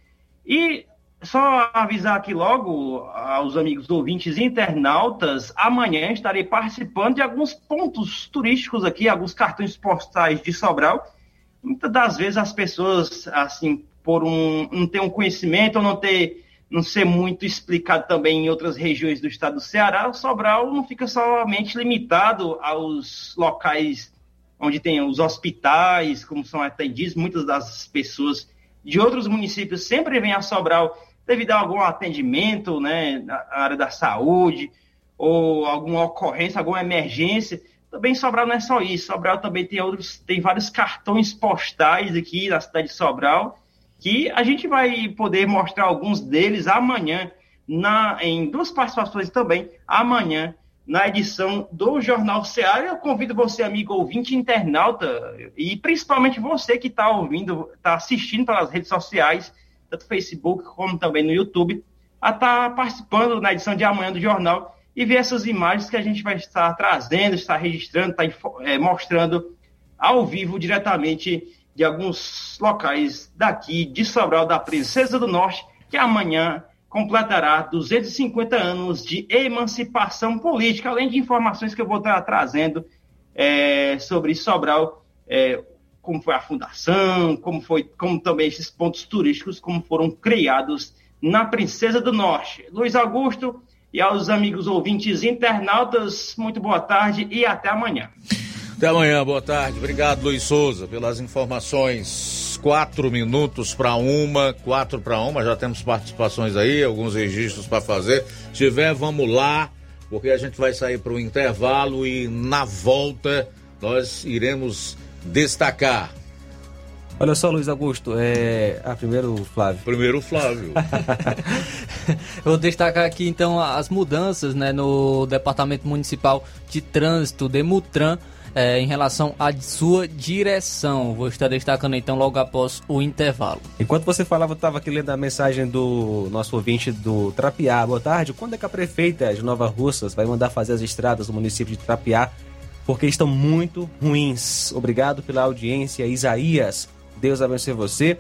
E só avisar aqui logo aos amigos ouvintes internautas, amanhã estarei participando de alguns pontos turísticos aqui, alguns cartões postais de Sobral. Muitas das vezes as pessoas, assim, por um, não ter um conhecimento ou não ter não ser muito explicado também em outras regiões do estado do Ceará, o Sobral não fica somente limitado aos locais onde tem os hospitais, como são atendidos, muitas das pessoas de outros municípios sempre vêm a Sobral devido a algum atendimento, né, na área da saúde, ou alguma ocorrência, alguma emergência. Também Sobral não é só isso. Sobral também tem outros, tem vários cartões postais aqui na cidade de Sobral, que a gente vai poder mostrar alguns deles amanhã, na, em duas participações também, amanhã, na edição do Jornal Ceará. Eu convido você, amigo ouvinte, internauta, e principalmente você que está ouvindo, está assistindo pelas redes sociais, tanto no Facebook como também no YouTube, a estar tá participando na edição de amanhã do jornal e ver essas imagens que a gente vai estar trazendo, estar registrando, estar é, mostrando ao vivo diretamente de alguns locais daqui de Sobral da Princesa do Norte, que amanhã completará 250 anos de emancipação política, além de informações que eu vou estar trazendo é, sobre Sobral, é, como foi a fundação, como foi, como também esses pontos turísticos, como foram criados na Princesa do Norte. Luiz Augusto e aos amigos ouvintes internautas, muito boa tarde e até amanhã. Até amanhã, boa tarde. Obrigado, Luiz Souza, pelas informações. Quatro minutos para uma, quatro para uma. Já temos participações aí, alguns registros para fazer. Se tiver, vamos lá, porque a gente vai sair para o intervalo e na volta nós iremos destacar. Olha só, Luiz Augusto, é. Ah, primeiro o Flávio. Primeiro o Flávio. [LAUGHS] Vou destacar aqui então as mudanças né, no Departamento Municipal de Trânsito, Demutran, é, em relação à sua direção. Vou estar destacando então logo após o intervalo. Enquanto você falava, eu estava aqui lendo a mensagem do nosso ouvinte do Trapiá. Boa tarde. Quando é que a prefeita de Nova Russas vai mandar fazer as estradas do município de Trapiá? Porque estão muito ruins. Obrigado pela audiência, Isaías. Deus abençoe você.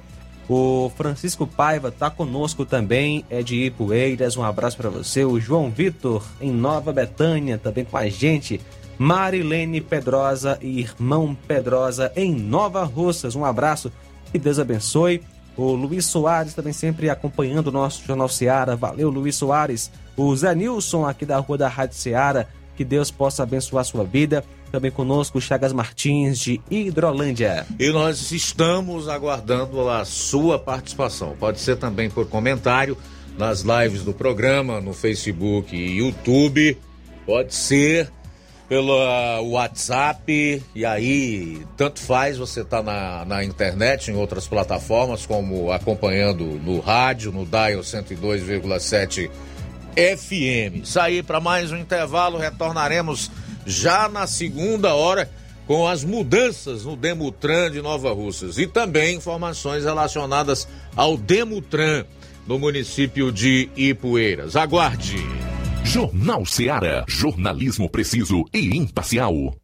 O Francisco Paiva está conosco também, é de Ipueiras. Um abraço para você. O João Vitor, em Nova Betânia, também com a gente. Marilene Pedrosa e irmão Pedrosa, em Nova Russas. Um abraço e Deus abençoe. O Luiz Soares também sempre acompanhando o nosso Jornal Seara. Valeu, Luiz Soares. O Zé Nilson, aqui da rua da Rádio Seara. Que Deus possa abençoar sua vida. Também conosco, Chagas Martins, de Hidrolândia. E nós estamos aguardando a sua participação. Pode ser também por comentário nas lives do programa, no Facebook e YouTube. Pode ser pelo ah, WhatsApp. E aí, tanto faz você estar tá na, na internet, em outras plataformas, como acompanhando no rádio, no Dial 102,7 FM. Sair para mais um intervalo, retornaremos já na segunda hora com as mudanças no Demutran de Nova Russas e também informações relacionadas ao Demutran no município de Ipueiras. Aguarde. Jornal Seara. Jornalismo preciso e imparcial.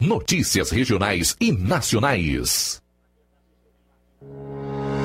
Notícias regionais e nacionais.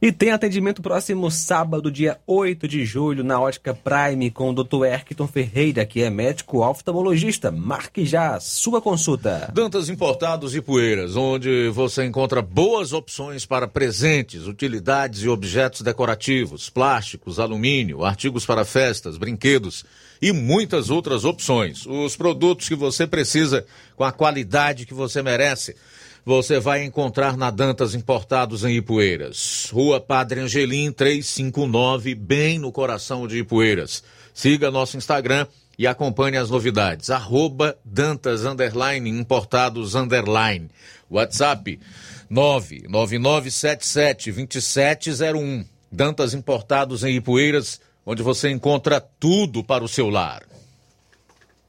E tem atendimento próximo sábado, dia 8 de julho, na Ótica Prime, com o Dr. Erkton Ferreira, que é médico oftalmologista. Marque já a sua consulta. Dantas Importados e Poeiras, onde você encontra boas opções para presentes, utilidades e objetos decorativos, plásticos, alumínio, artigos para festas, brinquedos e muitas outras opções. Os produtos que você precisa com a qualidade que você merece você vai encontrar na Dantas Importados em Ipueiras. Rua Padre Angelim 359, bem no coração de Ipueiras. Siga nosso Instagram e acompanhe as novidades. Arroba Dantas Underline Importados Underline. WhatsApp 999772701. Dantas Importados em Ipueiras, onde você encontra tudo para o seu lar.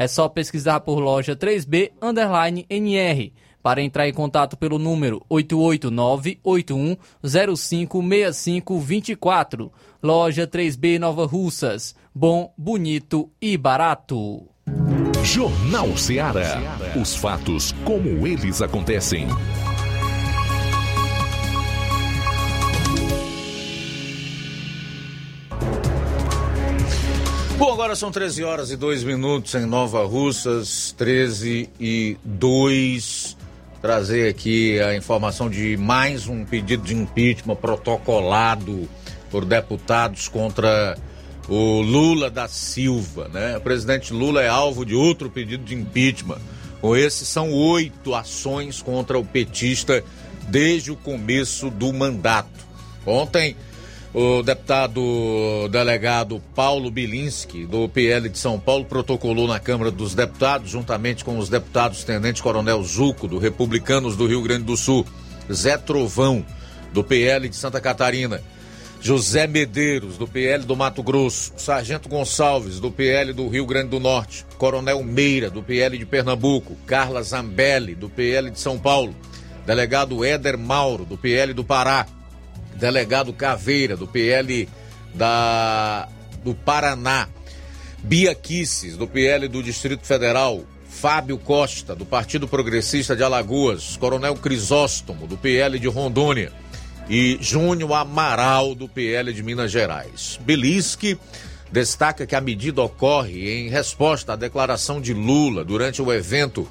é só pesquisar por loja 3B underline NR para entrar em contato pelo número 889-8105-6524. Loja 3B Nova Russas. Bom, bonito e barato. Jornal Ceará. Os fatos como eles acontecem. Bom, agora são 13 horas e 2 minutos em Nova Russas, 13 e 2. Trazer aqui a informação de mais um pedido de impeachment protocolado por deputados contra o Lula da Silva, né? O presidente Lula é alvo de outro pedido de impeachment. Com esses são oito ações contra o petista desde o começo do mandato. Ontem o deputado delegado Paulo Bilinski, do PL de São Paulo, protocolou na Câmara dos Deputados, juntamente com os deputados Tenente Coronel Zuco, do Republicanos do Rio Grande do Sul, Zé Trovão, do PL de Santa Catarina, José Medeiros, do PL do Mato Grosso, Sargento Gonçalves, do PL do Rio Grande do Norte, Coronel Meira, do PL de Pernambuco, Carla Zambelli, do PL de São Paulo, delegado Éder Mauro, do PL do Pará, delegado Caveira, do PL da, do Paraná, Bia Kisses, do PL do Distrito Federal, Fábio Costa, do Partido Progressista de Alagoas, Coronel Crisóstomo, do PL de Rondônia, e Júnior Amaral, do PL de Minas Gerais. Belisque destaca que a medida ocorre em resposta à declaração de Lula durante o evento,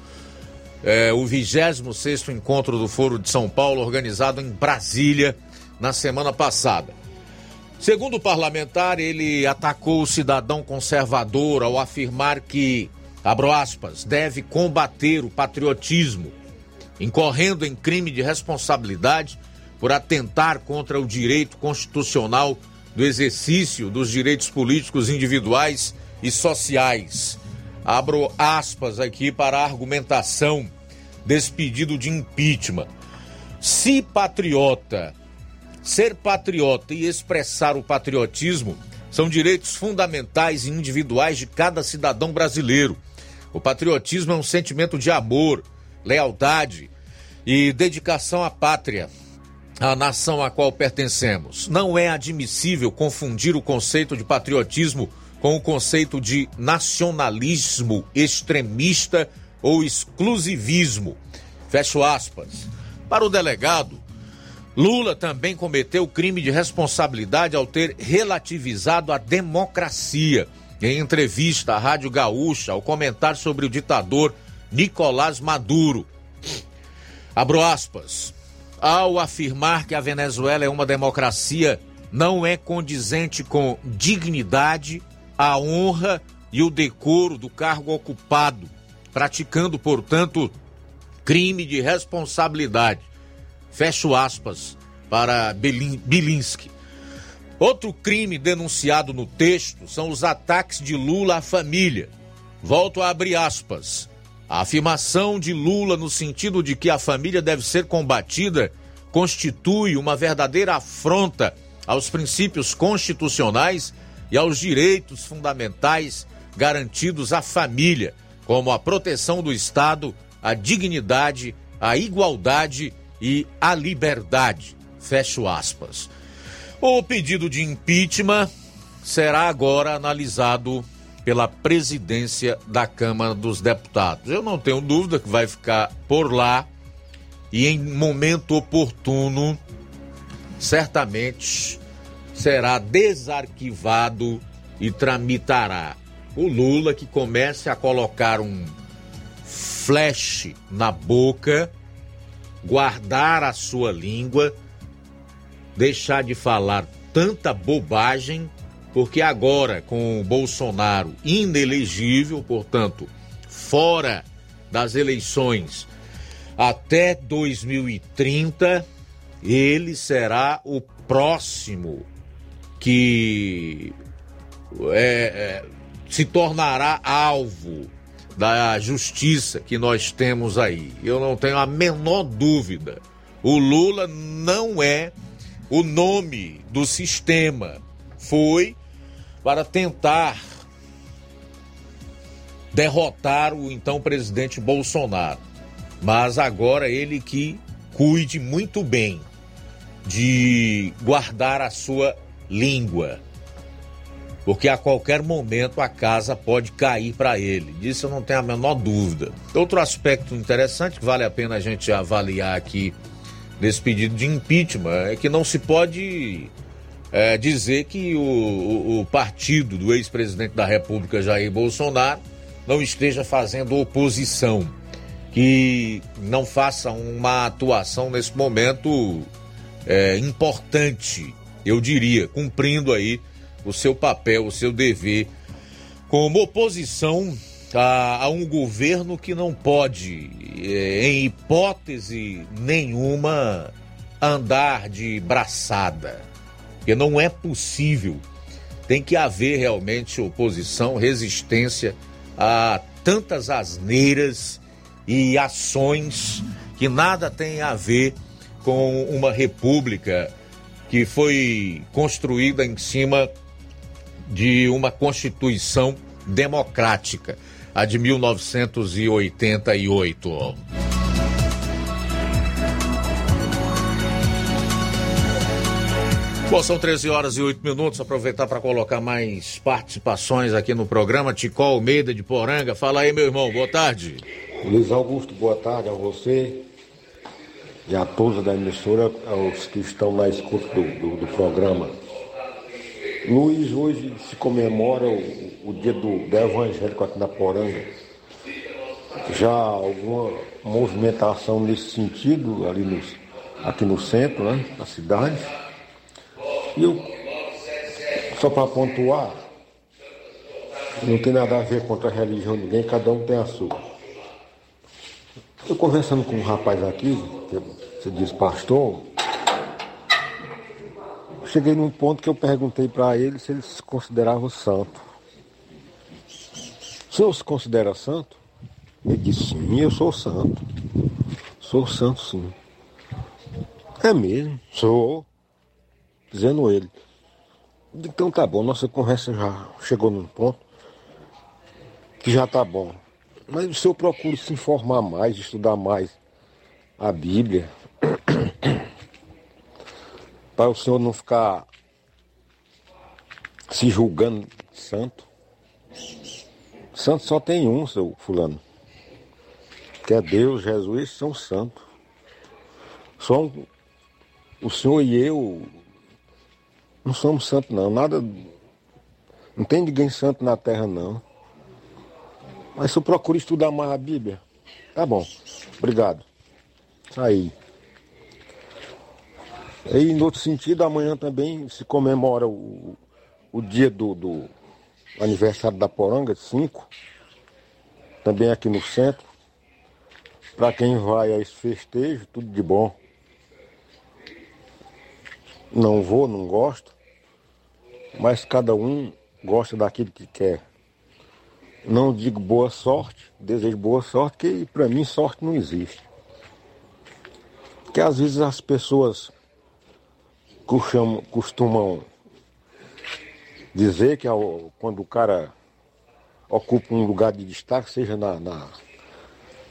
eh, o 26 Encontro do Foro de São Paulo, organizado em Brasília, na semana passada. Segundo o parlamentar, ele atacou o cidadão conservador ao afirmar que, abro aspas, deve combater o patriotismo, incorrendo em crime de responsabilidade por atentar contra o direito constitucional do exercício dos direitos políticos individuais e sociais. Abro aspas aqui para a argumentação desse pedido de impeachment. Se patriota Ser patriota e expressar o patriotismo são direitos fundamentais e individuais de cada cidadão brasileiro. O patriotismo é um sentimento de amor, lealdade e dedicação à pátria, à nação a qual pertencemos. Não é admissível confundir o conceito de patriotismo com o conceito de nacionalismo extremista ou exclusivismo. Fecho aspas. Para o delegado, Lula também cometeu crime de responsabilidade ao ter relativizado a democracia. Em entrevista à Rádio Gaúcha, ao comentar sobre o ditador Nicolás Maduro. Abro aspas. Ao afirmar que a Venezuela é uma democracia, não é condizente com dignidade, a honra e o decoro do cargo ocupado, praticando, portanto, crime de responsabilidade. Fecho aspas para Bilinski. Outro crime denunciado no texto são os ataques de Lula à família. Volto a abrir aspas. A afirmação de Lula no sentido de que a família deve ser combatida constitui uma verdadeira afronta aos princípios constitucionais e aos direitos fundamentais garantidos à família, como a proteção do Estado, a dignidade, a igualdade e a liberdade. Fecho aspas. O pedido de impeachment será agora analisado pela presidência da Câmara dos Deputados. Eu não tenho dúvida que vai ficar por lá e em momento oportuno, certamente será desarquivado e tramitará. O Lula que comece a colocar um flash na boca, guardar a sua língua, deixar de falar tanta bobagem porque agora com o Bolsonaro inelegível, portanto, fora das eleições até 2030, ele será o próximo que é, é, se tornará alvo da justiça que nós temos aí. Eu não tenho a menor dúvida. O Lula não é o nome do sistema. Foi para tentar derrotar o então presidente Bolsonaro. Mas agora ele que cuide muito bem de guardar a sua língua. Porque a qualquer momento a casa pode cair para ele. Disso eu não tenho a menor dúvida. Outro aspecto interessante que vale a pena a gente avaliar aqui nesse pedido de impeachment é que não se pode é, dizer que o, o, o partido do ex-presidente da República, Jair Bolsonaro, não esteja fazendo oposição, que não faça uma atuação nesse momento é, importante, eu diria, cumprindo aí o seu papel, o seu dever como oposição a, a um governo que não pode, é, em hipótese nenhuma, andar de braçada porque não é possível. Tem que haver realmente oposição, resistência a tantas asneiras e ações que nada tem a ver com uma república que foi construída em cima de uma constituição democrática, a de 1988. Bom, são 13 horas e 8 minutos. Aproveitar para colocar mais participações aqui no programa. Ticó Almeida de Poranga. Fala aí, meu irmão. Boa tarde. Luiz Augusto, boa tarde a você e a todos da emissora, aos que estão na escuta do, do, do programa. Luiz, hoje se comemora o, o dia do, do evangélico aqui na Poranga. Já alguma movimentação nesse sentido ali no, aqui no centro, né, na cidade. E eu, só para pontuar, não tem nada a ver contra a religião de ninguém, cada um tem a sua. Eu conversando com um rapaz aqui, que você diz pastor, cheguei num ponto que eu perguntei para ele se ele se considerava santo. O senhor se considera santo? Ele disse, sim, eu sou santo. Sou santo, sim. É mesmo, sou dizendo ele. Então tá bom, nossa conversa já chegou num ponto que já tá bom. Mas o senhor procura se informar mais, estudar mais a Bíblia, [COUGHS] para o senhor não ficar se julgando santo. Santo só tem um, seu fulano. Que é Deus, Jesus, são santos. Só um o senhor e eu não somos santos não, nada. Não tem ninguém santo na terra não. Mas se eu procuro estudar mais a Bíblia, tá bom. Obrigado. Aí. E em outro sentido, amanhã também se comemora o, o dia do, do aniversário da Poranga, 5, também aqui no centro. Para quem vai a esse festejo, tudo de bom. Não vou, não gosto, mas cada um gosta daquilo que quer. Não digo boa sorte, desejo boa sorte, que para mim sorte não existe. Porque às vezes as pessoas costumam, dizer que quando o cara ocupa um lugar de destaque, seja na, na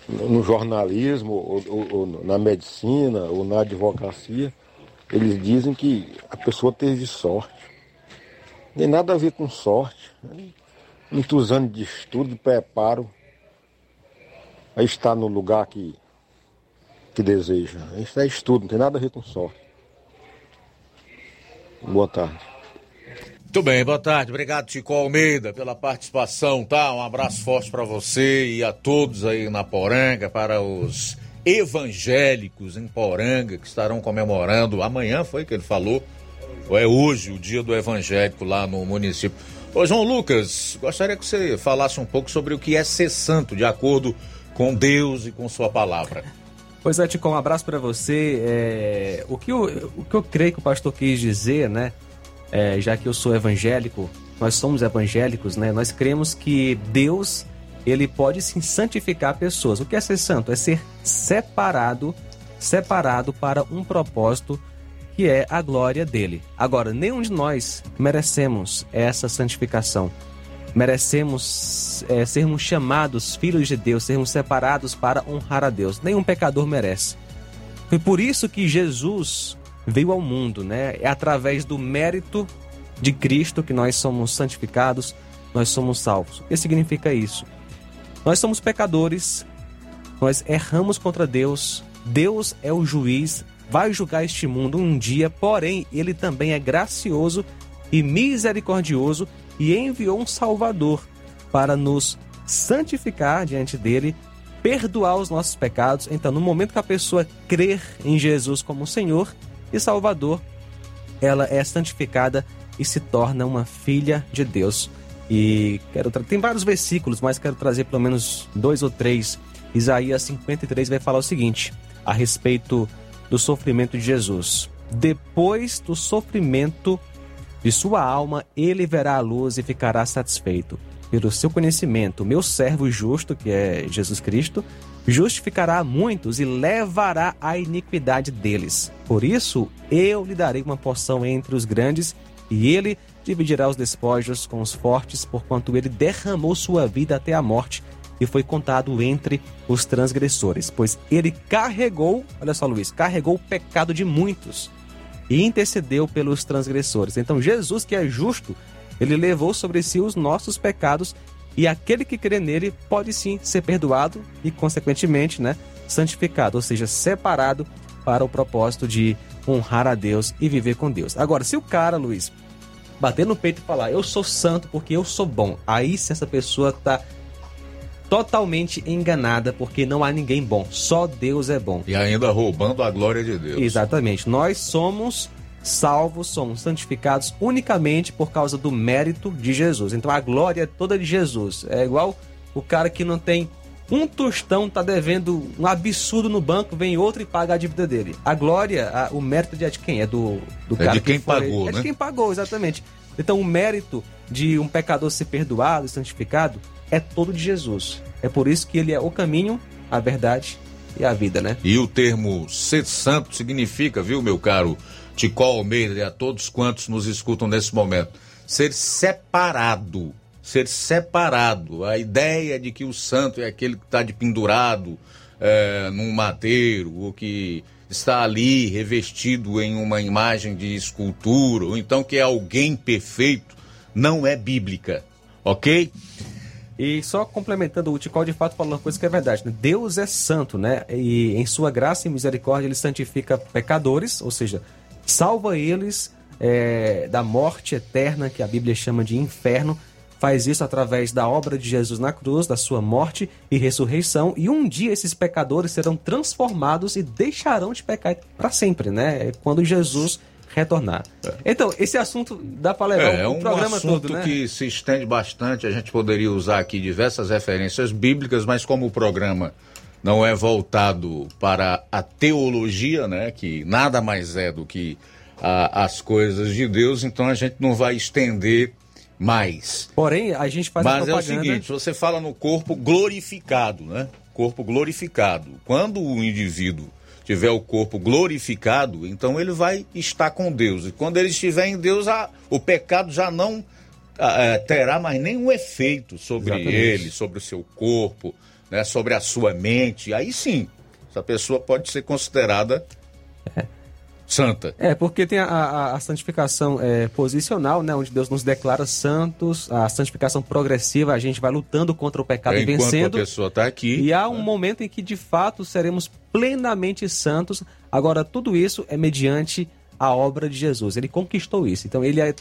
no jornalismo, ou, ou, ou, na medicina, ou na advocacia, eles dizem que a pessoa teve sorte. Tem nada a ver com sorte. Muitos anos de estudo, de preparo, aí está no lugar que, que deseja. Isso é estudo, não tem nada a ver com sorte. Boa tarde. Muito bem, boa tarde. Obrigado, Chico Almeida, pela participação, tá? Um abraço forte para você e a todos aí na Poranga, para os evangélicos em Poranga que estarão comemorando. Amanhã foi que ele falou, ou é hoje o dia do evangélico lá no município. Ô João Lucas, gostaria que você falasse um pouco sobre o que é ser santo, de acordo com Deus e com sua palavra. Pois é, Tico, um abraço para você. É, o, que eu, o que eu creio que o pastor quis dizer, né? É, já que eu sou evangélico, nós somos evangélicos, né? Nós cremos que Deus ele pode sim santificar pessoas. O que é ser santo? É ser separado, separado para um propósito que é a glória dele. Agora, nenhum de nós merecemos essa santificação. Merecemos é, sermos chamados filhos de Deus, sermos separados para honrar a Deus. Nenhum pecador merece. Foi por isso que Jesus veio ao mundo, né? É através do mérito de Cristo que nós somos santificados, nós somos salvos. O que significa isso? Nós somos pecadores, nós erramos contra Deus, Deus é o juiz, vai julgar este mundo um dia, porém, ele também é gracioso e misericordioso e enviou um Salvador para nos santificar diante dele, perdoar os nossos pecados. Então, no momento que a pessoa crer em Jesus como Senhor e Salvador, ela é santificada e se torna uma filha de Deus. E quero tem vários versículos, mas quero trazer pelo menos dois ou três. Isaías 53 vai falar o seguinte a respeito do sofrimento de Jesus. Depois do sofrimento de sua alma, ele verá a luz e ficará satisfeito. Pelo seu conhecimento, meu servo justo, que é Jesus Cristo, justificará muitos e levará a iniquidade deles. Por isso, eu lhe darei uma porção entre os grandes, e ele dividirá os despojos com os fortes, porquanto ele derramou sua vida até a morte e foi contado entre os transgressores, pois ele carregou, olha só Luiz, carregou o pecado de muitos e intercedeu pelos transgressores. Então Jesus, que é justo, ele levou sobre si os nossos pecados e aquele que crê nele pode sim ser perdoado e consequentemente, né, santificado, ou seja, separado para o propósito de honrar a Deus e viver com Deus. Agora, se o cara, Luiz, bater no peito e falar, eu sou santo porque eu sou bom. Aí se essa pessoa está totalmente enganada, porque não há ninguém bom, só Deus é bom. E ainda roubando a glória de Deus. Exatamente. Nós somos salvos, somos santificados unicamente por causa do mérito de Jesus. Então a glória é toda de Jesus. É igual o cara que não tem um tostão, tá devendo um absurdo no banco, vem outro e paga a dívida dele. A glória, a, o mérito é de quem? É do, do é cara de quem que foi, pagou, É né? de quem pagou, exatamente. Então o mérito de um pecador ser perdoado e santificado é todo de Jesus. É por isso que ele é o caminho, a verdade e a vida, né? E o termo ser santo significa, viu, meu caro Tico Almeida e a todos quantos nos escutam nesse momento, ser separado. Ser separado. A ideia de que o santo é aquele que está de pendurado é, num mateiro, ou que está ali revestido em uma imagem de escultura, ou então que é alguém perfeito, não é bíblica. Ok? E só complementando, o Ticol de fato falou uma coisa que é verdade. Né? Deus é santo, né? E em sua graça e misericórdia ele santifica pecadores, ou seja, salva eles é, da morte eterna, que a Bíblia chama de inferno. Faz isso através da obra de Jesus na cruz, da sua morte e ressurreição. E um dia esses pecadores serão transformados e deixarão de pecar para sempre, né? Quando Jesus retornar. É. Então, esse assunto dá para levar é, o, o é programa um assunto todo, né? que se estende bastante. A gente poderia usar aqui diversas referências bíblicas, mas como o programa não é voltado para a teologia, né, que nada mais é do que a, as coisas de Deus, então a gente não vai estender mais. Porém, a gente faz Mas a propaganda... é o seguinte, você fala no corpo glorificado, né? Corpo glorificado. Quando o indivíduo tiver o corpo glorificado, então ele vai estar com Deus. E quando ele estiver em Deus, a, o pecado já não a, é, terá mais nenhum efeito sobre Exatamente. ele, sobre o seu corpo, né, sobre a sua mente. Aí sim, essa pessoa pode ser considerada é santa. É, porque tem a, a, a santificação é, posicional, né? Onde Deus nos declara santos, a santificação progressiva, a gente vai lutando contra o pecado é, e vencendo. a pessoa está aqui. E há um né? momento em que, de fato, seremos plenamente santos. Agora, tudo isso é mediante a obra de Jesus. Ele conquistou isso. Então, ele é.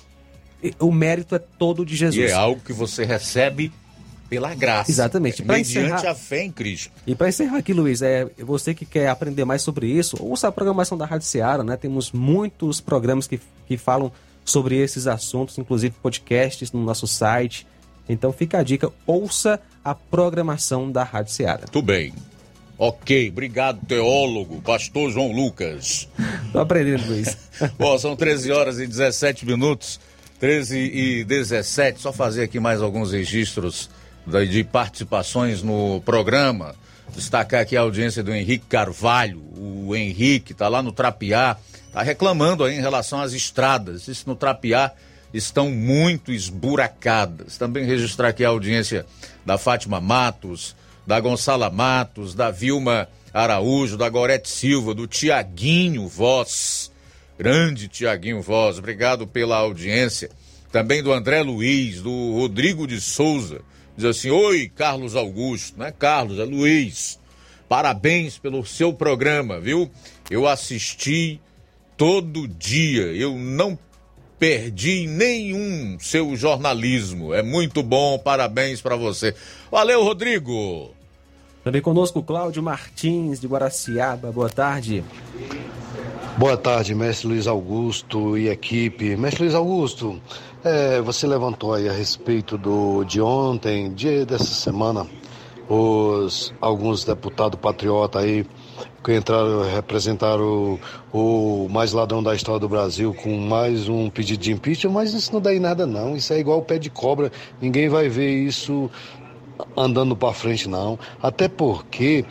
O mérito é todo de Jesus. E é algo que você recebe pela graça. Exatamente. Pra mediante encerrar... a fé em Cristo. E para encerrar aqui, Luiz, é você que quer aprender mais sobre isso, ouça a programação da Rádio Seara, né? Temos muitos programas que, que falam sobre esses assuntos, inclusive podcasts no nosso site. Então fica a dica, ouça a programação da Rádio Seara. Tudo bem. Ok, obrigado, teólogo, pastor João Lucas. [LAUGHS] Tô aprendendo, Luiz. [LAUGHS] Bom, são 13 horas e 17 minutos. 13 e 17, só fazer aqui mais alguns registros de participações no programa. Destacar aqui a audiência do Henrique Carvalho. O Henrique está lá no Trapiá, está reclamando aí em relação às estradas. Isso no Trapiá estão muito esburacadas. Também registrar aqui a audiência da Fátima Matos, da Gonçala Matos, da Vilma Araújo, da Gorete Silva, do Tiaguinho Voz. Grande Tiaguinho Voz, obrigado pela audiência. Também do André Luiz, do Rodrigo de Souza, diz assim: Oi, Carlos Augusto, não é Carlos, é Luiz. Parabéns pelo seu programa, viu? Eu assisti todo dia, eu não perdi nenhum seu jornalismo. É muito bom, parabéns para você. Valeu, Rodrigo. Também conosco Cláudio Martins de Guaraciaba. Boa tarde. Boa tarde, mestre Luiz Augusto e equipe. Mestre Luiz Augusto, é, você levantou aí a respeito do de ontem, dia dessa semana, os alguns deputados patriotas aí que entraram representaram o, o mais ladrão da história do Brasil com mais um pedido de impeachment, mas isso não dá em nada não. Isso é igual o pé de cobra. Ninguém vai ver isso andando para frente não. Até porque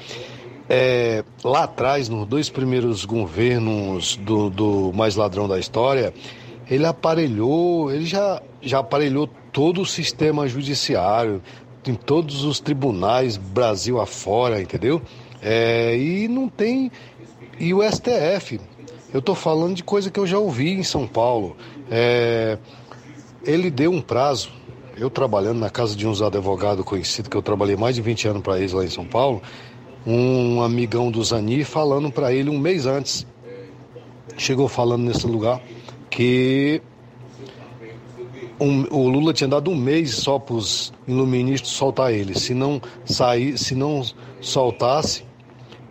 é, lá atrás, nos dois primeiros governos do, do mais ladrão da história, ele aparelhou, ele já, já aparelhou todo o sistema judiciário, em todos os tribunais, Brasil afora, entendeu? É, e não tem. E o STF, eu estou falando de coisa que eu já ouvi em São Paulo. É, ele deu um prazo, eu trabalhando na casa de uns advogados conhecidos, que eu trabalhei mais de 20 anos para eles lá em São Paulo, um amigão do Zani falando para ele um mês antes. Chegou falando nesse lugar que um, o Lula tinha dado um mês só para os iluministas soltar ele. Se não sair, se não soltasse,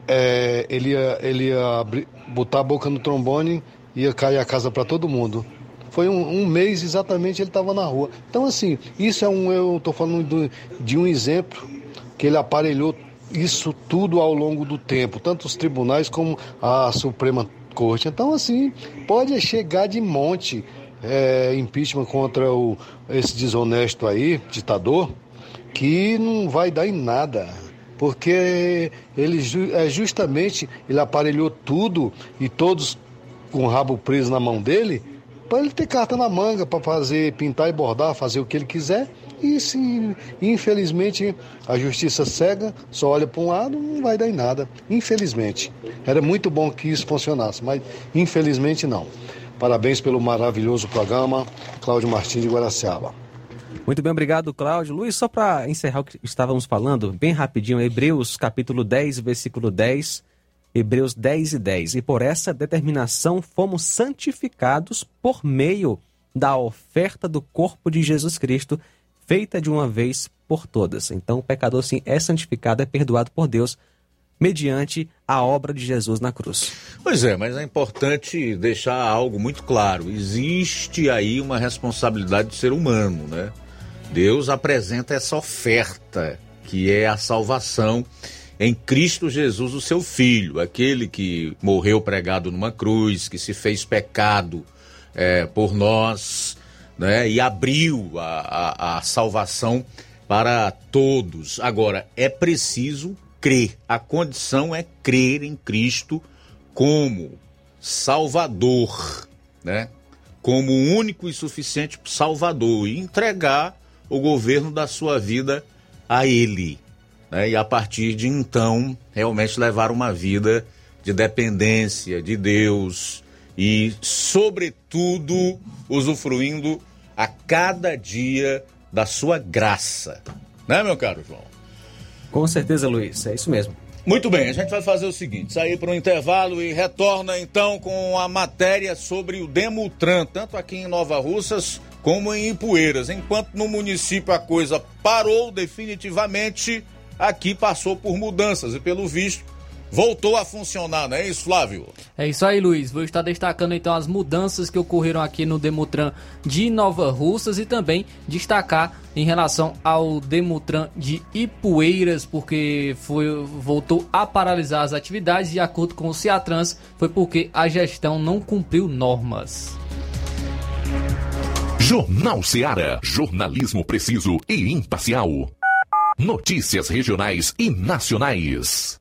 é, ele ia, ele ia abrir, botar a boca no trombone e ia cair a casa para todo mundo. Foi um, um, mês exatamente ele estava na rua. Então, assim, isso é um. Eu estou falando de um exemplo que ele aparelhou isso tudo ao longo do tempo, tanto os tribunais como a Suprema corte. Então, assim, pode chegar de monte é, impeachment contra o, esse desonesto aí, ditador, que não vai dar em nada. Porque ele é justamente ele aparelhou tudo e todos com o rabo preso na mão dele para ele ter carta na manga para fazer, pintar e bordar, fazer o que ele quiser. E se, infelizmente, a justiça cega, só olha para um lado, não vai dar em nada. Infelizmente. Era muito bom que isso funcionasse, mas infelizmente não. Parabéns pelo maravilhoso programa. Cláudio Martins de Guaraciaba. Muito bem, obrigado, Cláudio. Luiz, só para encerrar o que estávamos falando, bem rapidinho, Hebreus capítulo 10, versículo 10. Hebreus 10 e 10. E por essa determinação fomos santificados por meio da oferta do corpo de Jesus Cristo, feita de uma vez por todas. Então o pecador sim é santificado, é perdoado por Deus mediante a obra de Jesus na cruz. Pois é, mas é importante deixar algo muito claro. Existe aí uma responsabilidade do ser humano, né? Deus apresenta essa oferta, que é a salvação em Cristo Jesus, o seu Filho, aquele que morreu pregado numa cruz, que se fez pecado é, por nós, né? E abriu a, a, a salvação para todos. Agora, é preciso crer. A condição é crer em Cristo como Salvador, né? Como único e suficiente Salvador e entregar o governo da sua vida a Ele. Né? E a partir de então, realmente levar uma vida de dependência de Deus e, sobretudo, usufruindo a cada dia da sua graça. Né, meu caro João? Com certeza, Luiz, é isso mesmo. Muito bem, a gente vai fazer o seguinte: sair para um intervalo e retorna então com a matéria sobre o Demutran, tanto aqui em Nova Russas como em Ipueiras. Enquanto no município a coisa parou definitivamente, aqui passou por mudanças e, pelo visto, voltou a funcionar, não é isso, Flávio? É isso aí, Luiz. Vou estar destacando então as mudanças que ocorreram aqui no Demutran de Nova Russas e também destacar em relação ao Demutran de Ipueiras, porque foi, voltou a paralisar as atividades de acordo com o Ciatrans, foi porque a gestão não cumpriu normas. Jornal Seara. Jornalismo preciso e imparcial. Notícias regionais e nacionais.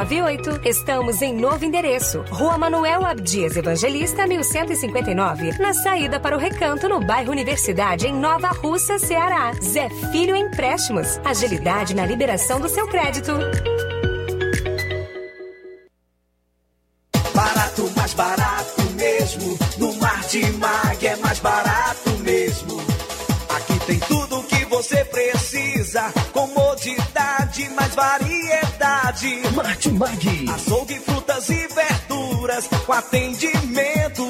981330698. Estamos em novo endereço. Rua Manuel Abdias Evangelista, 1159. Na saída para o Recanto, no bairro Universidade, em Nova Russa, Ceará. Zé Filho Empréstimos. Agilidade na liberação do seu crédito. Barato, mais barato mesmo. No Martimag é mais barato mesmo. Aqui tem tudo o que você precisa. Comodidade, mais variedade. Martimag. Açougue, frutas e verduras. Com atendimento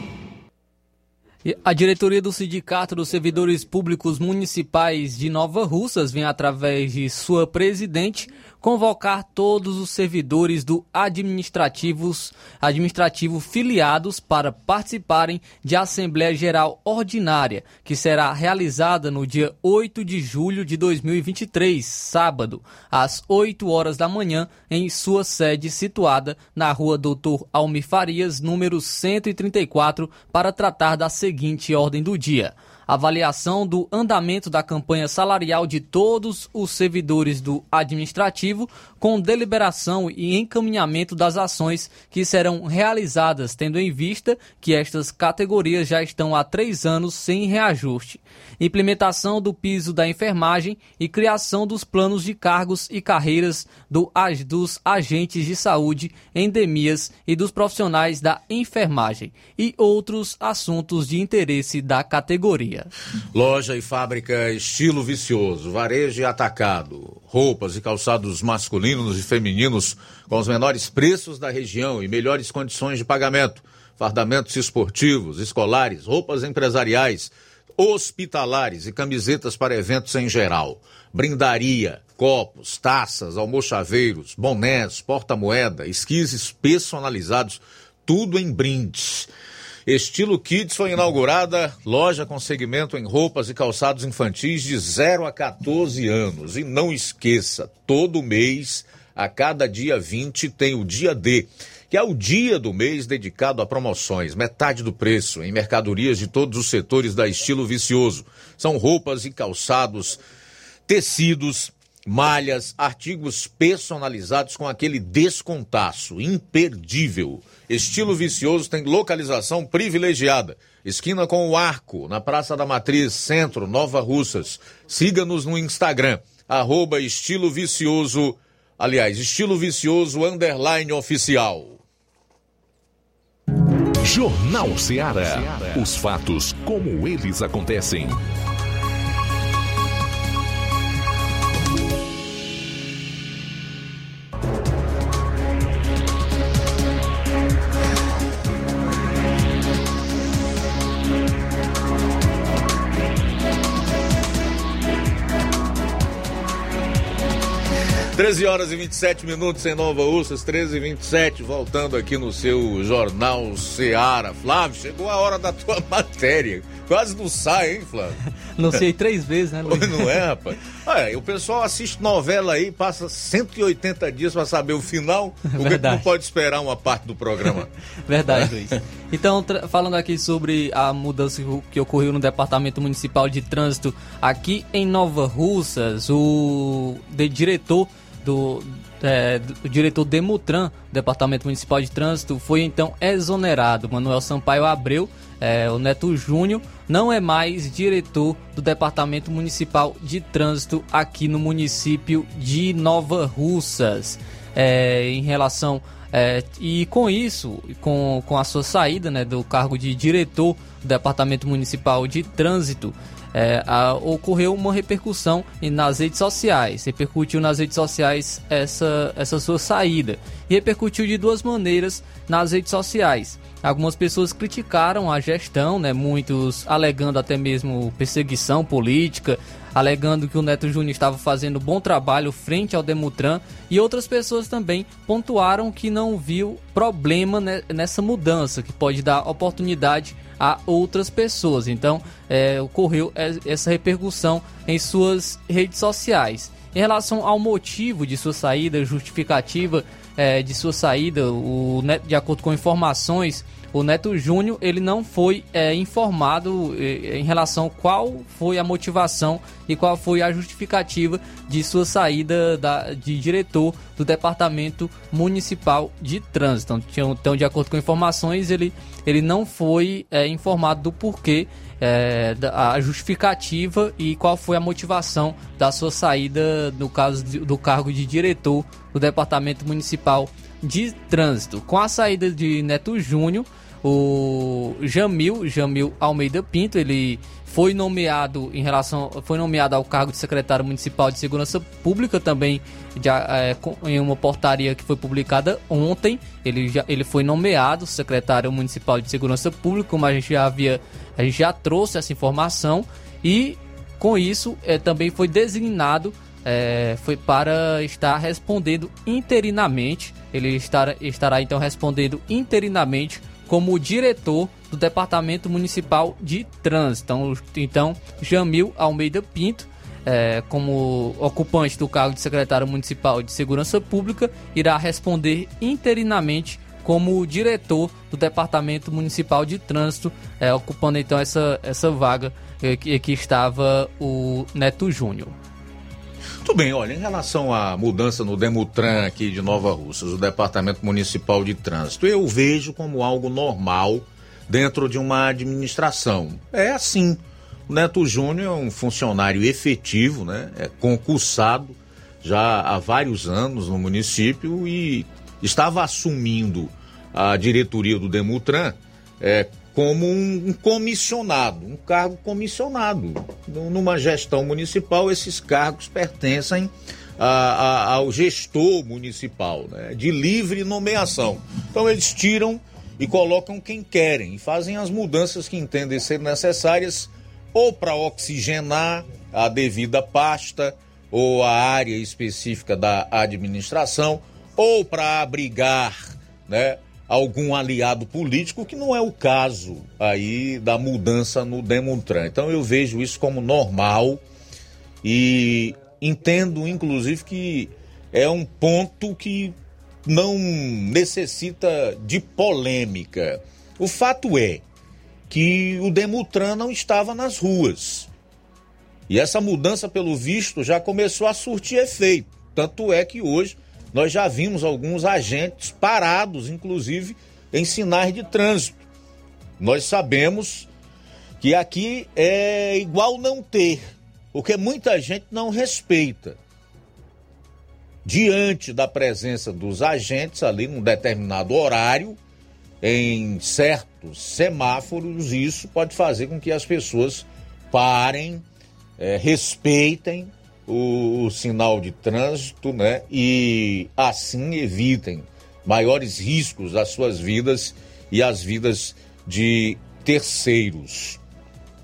A diretoria do Sindicato dos Servidores Públicos Municipais de Nova Russas vem, através de sua presidente, convocar todos os servidores do administrativos, administrativo filiados para participarem de Assembleia Geral Ordinária, que será realizada no dia 8 de julho de 2023, sábado, às 8 horas da manhã, em sua sede situada na rua Doutor Almir Farias, número 134, para tratar da seguinte ordem do dia avaliação do andamento da campanha salarial de todos os servidores do administrativo, com deliberação e encaminhamento das ações que serão realizadas, tendo em vista que estas categorias já estão há três anos sem reajuste. Implementação do piso da enfermagem e criação dos planos de cargos e carreiras do, dos agentes de saúde, endemias e dos profissionais da enfermagem e outros assuntos de interesse da categoria. Loja e fábrica estilo vicioso, varejo e atacado, roupas e calçados masculinos e femininos com os menores preços da região e melhores condições de pagamento, fardamentos esportivos, escolares, roupas empresariais, hospitalares e camisetas para eventos em geral, brindaria, copos, taças, almochaveiros, bonés, porta-moeda, esquises personalizados, tudo em brindes. Estilo Kids foi inaugurada loja com segmento em roupas e calçados infantis de 0 a 14 anos. E não esqueça, todo mês, a cada dia 20, tem o dia D, que é o dia do mês dedicado a promoções, metade do preço, em mercadorias de todos os setores da Estilo Vicioso. São roupas e calçados, tecidos, malhas, artigos personalizados com aquele descontaço imperdível. Estilo Vicioso tem localização privilegiada. Esquina com o Arco, na Praça da Matriz, Centro, Nova Russas. Siga-nos no Instagram, arroba Estilo Vicioso, aliás, Estilo Vicioso Underline Oficial. Jornal Ceará. Os fatos como eles acontecem. 13 horas e 27 minutos em Nova Ursas, 13 e 27, voltando aqui no seu Jornal Seara. Flávio, chegou a hora da tua [LAUGHS] matéria. Quase não sai, hein, Flávio? Não sei três vezes, né, [LAUGHS] Luiz? Não é, rapaz? Olha, o pessoal assiste novela aí, passa 180 dias para saber o final. [LAUGHS] O que não pode esperar uma parte do programa? Verdade, Luiz. Então, falando aqui sobre a mudança que ocorreu no Departamento Municipal de Trânsito aqui em Nova Russas, o de diretor do, é, do diretor Demutran, Departamento Municipal de Trânsito, foi então exonerado. Manuel Sampaio Abreu, é, o Neto Júnior, não é mais diretor do Departamento Municipal de Trânsito aqui no município de Nova Russas. É, em relação. É, e com isso, com, com a sua saída né, do cargo de diretor do Departamento Municipal de Trânsito, é, a, ocorreu uma repercussão nas redes sociais. Repercutiu nas redes sociais essa, essa sua saída. E repercutiu de duas maneiras nas redes sociais. Algumas pessoas criticaram a gestão, né, muitos alegando até mesmo perseguição política, alegando que o Neto Júnior estava fazendo bom trabalho frente ao Demutran, e outras pessoas também pontuaram que não viu problema nessa mudança, que pode dar oportunidade a outras pessoas. Então, é, ocorreu essa repercussão em suas redes sociais. Em relação ao motivo de sua saída, justificativa é, de sua saída, o, de acordo com informações o Neto Júnior ele não foi é, informado é, em relação qual foi a motivação e qual foi a justificativa de sua saída da, de diretor do Departamento Municipal de Trânsito. Então, então de acordo com informações, ele, ele não foi é, informado do porquê é, a justificativa e qual foi a motivação da sua saída no caso do cargo de diretor do Departamento Municipal de Trânsito. Com a saída de Neto Júnior, o Jamil, Jamil Almeida Pinto, ele foi nomeado em relação foi nomeado ao cargo de secretário municipal de segurança pública também já, é, em uma portaria que foi publicada ontem ele já ele foi nomeado secretário municipal de segurança pública como a gente já havia a gente já trouxe essa informação e com isso é, também foi designado é, foi para estar respondendo interinamente ele estará, estará então respondendo interinamente como diretor do Departamento Municipal de Trânsito. Então, então Jamil Almeida Pinto, é, como ocupante do cargo de secretário municipal de Segurança Pública, irá responder interinamente como diretor do Departamento Municipal de Trânsito, é, ocupando então essa, essa vaga é, que, que estava o Neto Júnior. Muito bem, olha, em relação à mudança no Demutran aqui de Nova Russas, o Departamento Municipal de Trânsito, eu vejo como algo normal dentro de uma administração. É assim. O Neto Júnior é um funcionário efetivo, né? É concursado já há vários anos no município e estava assumindo a diretoria do Demutran é, como um, comissionado, um cargo comissionado. Numa gestão municipal, esses cargos pertencem a, a, ao gestor municipal, né, de livre nomeação. Então eles tiram e colocam quem querem e fazem as mudanças que entendem ser necessárias ou para oxigenar a devida pasta ou a área específica da administração ou para abrigar, né, algum aliado político, que não é o caso aí da mudança no Demontran. Então eu vejo isso como normal e entendo, inclusive, que é um ponto que não necessita de polêmica. O fato é que o Demutran não estava nas ruas. E essa mudança, pelo visto, já começou a surtir efeito. Tanto é que hoje nós já vimos alguns agentes parados, inclusive, em sinais de trânsito. Nós sabemos que aqui é igual não ter, porque muita gente não respeita. Diante da presença dos agentes ali num determinado horário, em certos semáforos, isso pode fazer com que as pessoas parem, é, respeitem o, o sinal de trânsito, né? E assim evitem maiores riscos às suas vidas e às vidas de terceiros.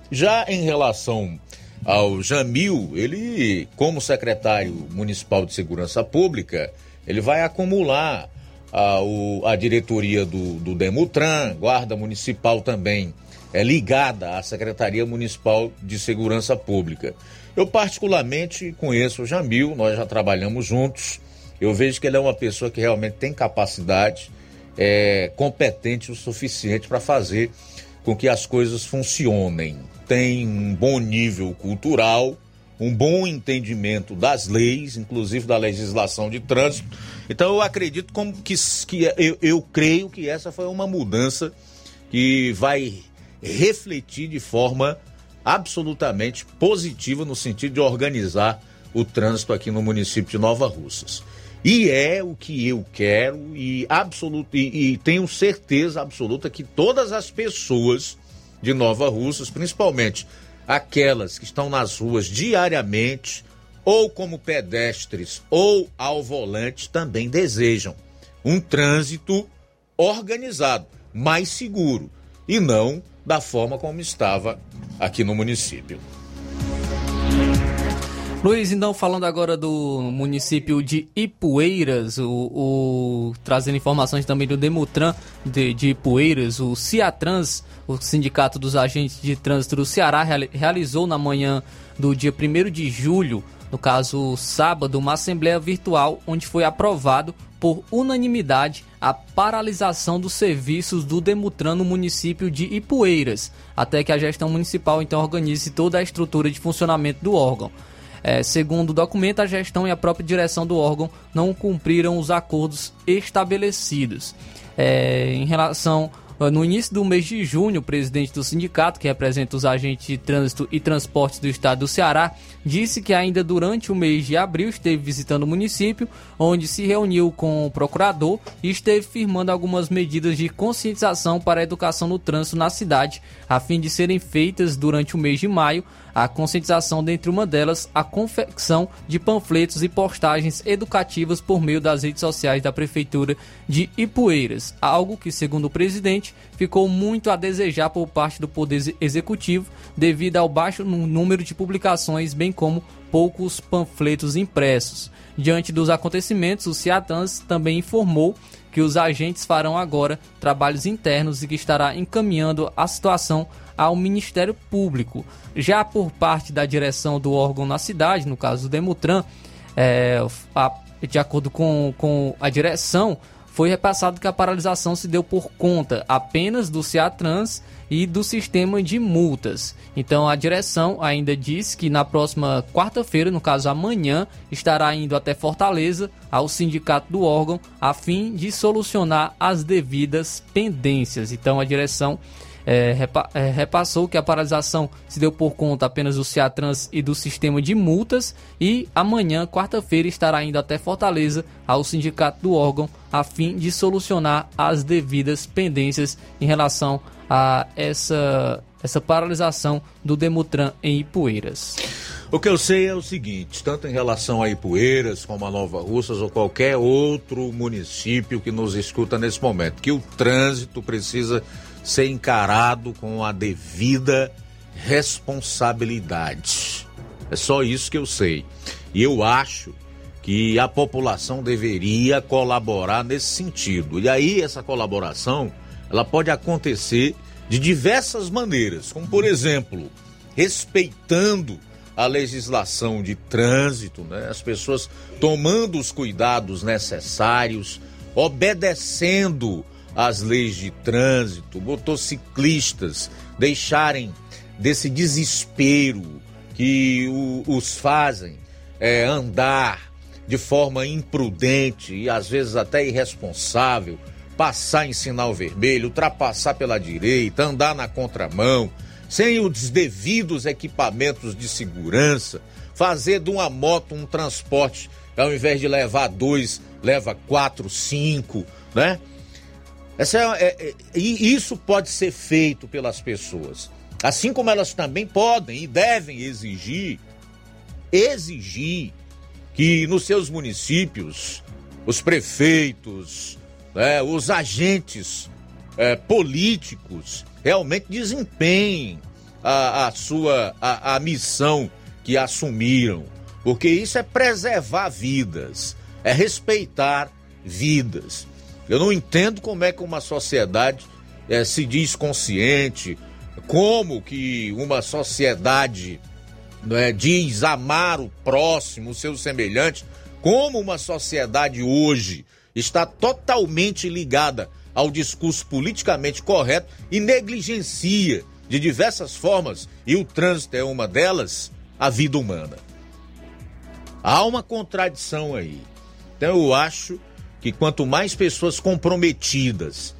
Já em relação ao Jamil, ele, como secretário municipal de segurança pública, ele vai acumular a, o, a diretoria do, do Demutran, guarda municipal também é ligada à Secretaria Municipal de Segurança Pública. Eu particularmente conheço o Jamil, nós já trabalhamos juntos. Eu vejo que ele é uma pessoa que realmente tem capacidade, é competente o suficiente para fazer com que as coisas funcionem. Tem um bom nível cultural, um bom entendimento das leis, inclusive da legislação de trânsito. Então eu acredito como que, que eu, eu creio que essa foi uma mudança que vai refletir de forma absolutamente positiva no sentido de organizar o trânsito aqui no município de Nova Russas. E é o que eu quero e, absoluto, e, e tenho certeza absoluta que todas as pessoas de Nova Russas, principalmente aquelas que estão nas ruas diariamente, ou como pedestres ou ao volante, também desejam um trânsito organizado, mais seguro e não da forma como estava aqui no município. Luiz, então falando agora do município de Ipueiras, o, o trazendo informações também do Demutran de, de, Ipueiras, o Ciatrans, o Sindicato dos Agentes de Trânsito do Ceará, realizou na manhã do dia 1 de julho, no caso sábado, uma assembleia virtual onde foi aprovado por unanimidade a paralisação dos serviços do Demutran no município de Ipueiras, até que a gestão municipal então organize toda a estrutura de funcionamento do órgão. É, segundo o documento, a gestão e a própria direção do órgão não cumpriram os acordos estabelecidos. É, em relação No início do mês de junho, o presidente do sindicato, que representa os agentes de trânsito e transportes do estado do Ceará, disse que ainda durante o mês de abril esteve visitando o município, onde se reuniu com o procurador e esteve firmando algumas medidas de conscientização para a educação no trânsito na cidade, a fim de serem feitas durante o mês de maio a conscientização, dentre uma delas, a confecção de panfletos e postagens educativas por meio das redes sociais da Prefeitura de Ipueiras, algo que, segundo o presidente, ficou muito a desejar por parte do Poder Executivo devido ao baixo número de publicações, bem como poucos panfletos impressos. Diante dos acontecimentos, o Ciatans também informou que os agentes farão agora trabalhos internos e que estará encaminhando a situação ao Ministério Público. Já por parte da direção do órgão na cidade, no caso do Demutran, é, a, de acordo com, com a direção, foi repassado que a paralisação se deu por conta apenas do Ciatrans e do sistema de multas. Então a direção ainda diz que na próxima quarta-feira, no caso amanhã, estará indo até Fortaleza ao sindicato do órgão a fim de solucionar as devidas pendências. Então a direção é, repa é, repassou que a paralisação se deu por conta apenas do Ciatrans e do sistema de multas e amanhã, quarta-feira, estará indo até Fortaleza ao sindicato do órgão a fim de solucionar as devidas pendências em relação a essa, essa paralisação do Demutran em Ipueiras. O que eu sei é o seguinte, tanto em relação a Ipueiras como a Nova Russas ou qualquer outro município que nos escuta nesse momento, que o trânsito precisa ser encarado com a devida responsabilidade. É só isso que eu sei. E eu acho que a população deveria colaborar nesse sentido. E aí essa colaboração, ela pode acontecer de diversas maneiras, como por exemplo, respeitando a legislação de trânsito, né? As pessoas tomando os cuidados necessários, obedecendo as leis de trânsito, motociclistas deixarem desse desespero que o, os fazem é, andar de forma imprudente e às vezes até irresponsável, passar em sinal vermelho, ultrapassar pela direita, andar na contramão, sem os devidos equipamentos de segurança, fazer de uma moto um transporte, ao invés de levar dois, leva quatro, cinco, né? Essa é, é, é, isso pode ser feito pelas pessoas. Assim como elas também podem e devem exigir, exigir que nos seus municípios, os prefeitos, né, os agentes é, políticos realmente desempenhem a, a sua a, a missão que assumiram. Porque isso é preservar vidas, é respeitar vidas. Eu não entendo como é que uma sociedade é, se diz consciente, como que uma sociedade é, diz amar o próximo, o seu semelhante, como uma sociedade hoje está totalmente ligada ao discurso politicamente correto e negligencia de diversas formas, e o trânsito é uma delas, a vida humana. Há uma contradição aí. Então eu acho que quanto mais pessoas comprometidas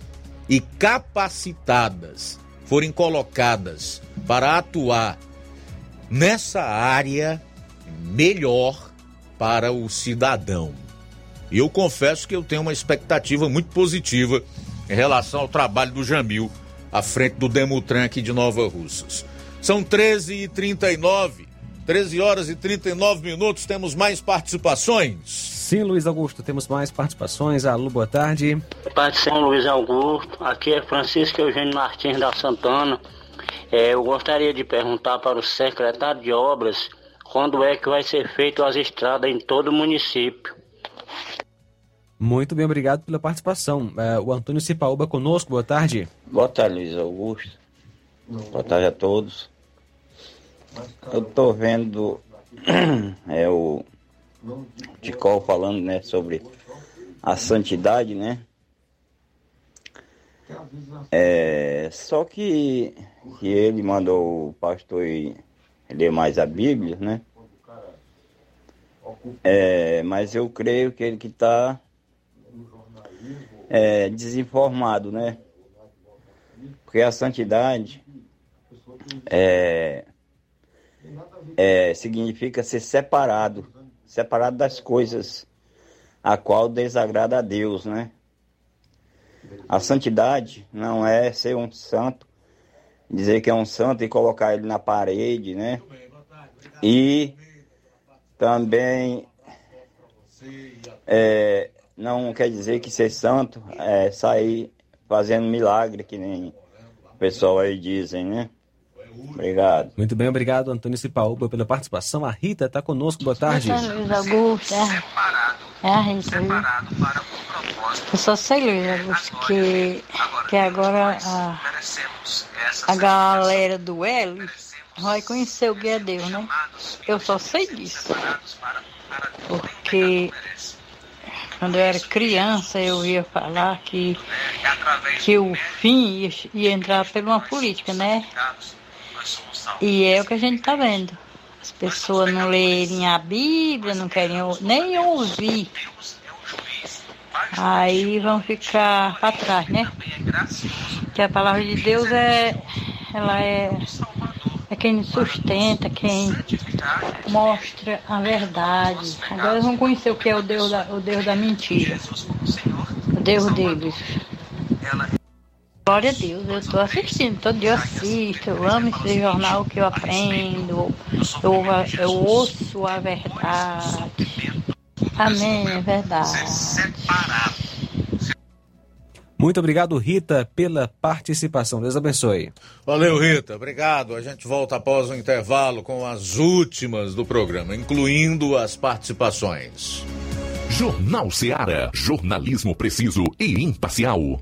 e capacitadas forem colocadas para atuar nessa área, melhor para o cidadão. E eu confesso que eu tenho uma expectativa muito positiva em relação ao trabalho do Jamil à frente do Demutran aqui de Nova Russas. São 13h39, 13 horas e 39 minutos, temos mais participações. Sim, Luiz Augusto, temos mais participações. Alô, boa tarde. Boa tarde, São Luiz Augusto. Aqui é Francisco Eugênio Martins da Santana. É, eu gostaria de perguntar para o secretário de Obras quando é que vai ser feito as estradas em todo o município. Muito bem, obrigado pela participação. É, o Antônio Cipaúba conosco, boa tarde. Boa tarde, Luiz Augusto. Boa tarde a todos. Eu estou vendo [CLEARS THROAT] é, o Ticol falando, né, sobre a santidade, né? É, só que, que ele mandou o pastor ler mais a Bíblia, né? É, mas eu creio que ele que está é, desinformado, né? Porque a santidade é, é, significa ser separado, separado das coisas a qual desagrada a Deus, né? A santidade não é ser um santo, dizer que é um santo e colocar ele na parede, né? E também é, não quer dizer que ser santo é sair fazendo milagre, que nem o pessoal aí dizem, né? Obrigado. Muito bem, obrigado, Antônio Cipaúba, pela participação. A Rita está conosco, boa tarde. Eu sou Luiz Augusto, é, é a Rita? Eu só sei, Luiz Augusto, que, que agora a, a galera do L vai conhecer o que é Deus, né? Eu só sei disso. Porque quando eu era criança eu ia falar que, que o fim ia, ia entrar por uma política, né? E é o que a gente está vendo. As pessoas não lerem a Bíblia, não querem nem ouvir. Aí vão ficar para trás, né? Que a palavra de Deus é, ela é, é quem sustenta, quem mostra a verdade. Agora eles vão conhecer o que é o Deus da, o Deus da mentira. O Deus deles. Glória a Deus, eu estou assistindo, todo dia eu assisto, eu amo esse jornal que eu aprendo, eu, eu ouço a verdade. Amém, é verdade. Muito obrigado, Rita, pela participação. Deus abençoe. Valeu, Rita. Obrigado. A gente volta após o intervalo com as últimas do programa, incluindo as participações. Jornal Seara. Jornalismo preciso e imparcial.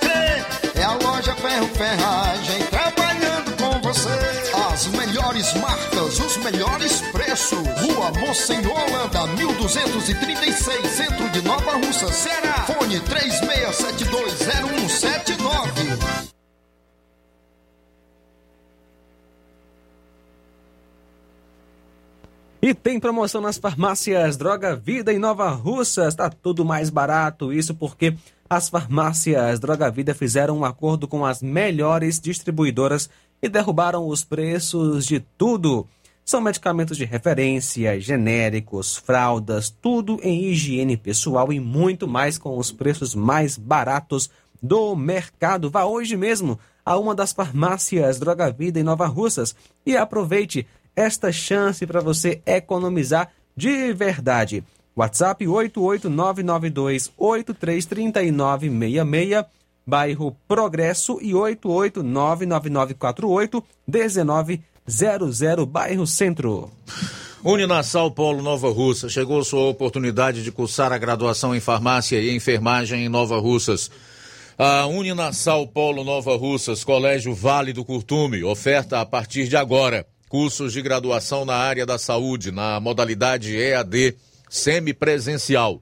As melhores marcas, os melhores preços. Rua Monsenhor Holanda, 1236, centro de Nova Russa, Ceará. Fone 36720179. E tem promoção nas farmácias Droga Vida em Nova Russa. Está tudo mais barato. Isso porque as farmácias Droga Vida fizeram um acordo com as melhores distribuidoras e derrubaram os preços de tudo. São medicamentos de referência, genéricos, fraldas, tudo em higiene pessoal e muito mais com os preços mais baratos do mercado. Vá hoje mesmo a uma das farmácias Droga Vida em Nova Russas e aproveite esta chance para você economizar de verdade. WhatsApp 88992833966 bairro Progresso e 88999481900, bairro Centro. Uninasal Polo Nova Russa. Chegou sua oportunidade de cursar a graduação em farmácia e enfermagem em Nova Russas. A Uninasal Polo Nova Russas, Colégio Vale do Curtume, oferta a partir de agora cursos de graduação na área da saúde, na modalidade EAD semipresencial.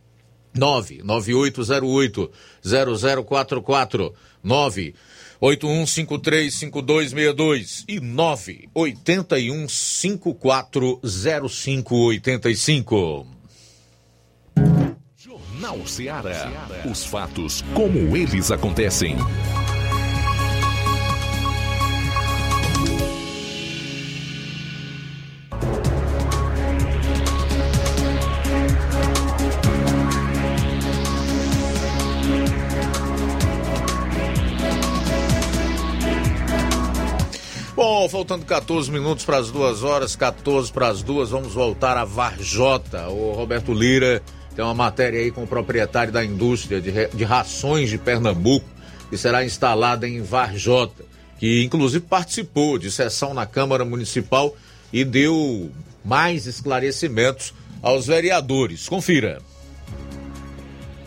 99808 0044 981535262 e 981540585. Jornal Ceará. Os fatos como eles acontecem. Faltando 14 minutos para as duas horas, 14 para as duas, vamos voltar a Varjota. O Roberto Lira tem uma matéria aí com o proprietário da indústria de, de rações de Pernambuco, que será instalada em Varjota, que inclusive participou de sessão na Câmara Municipal e deu mais esclarecimentos aos vereadores. Confira.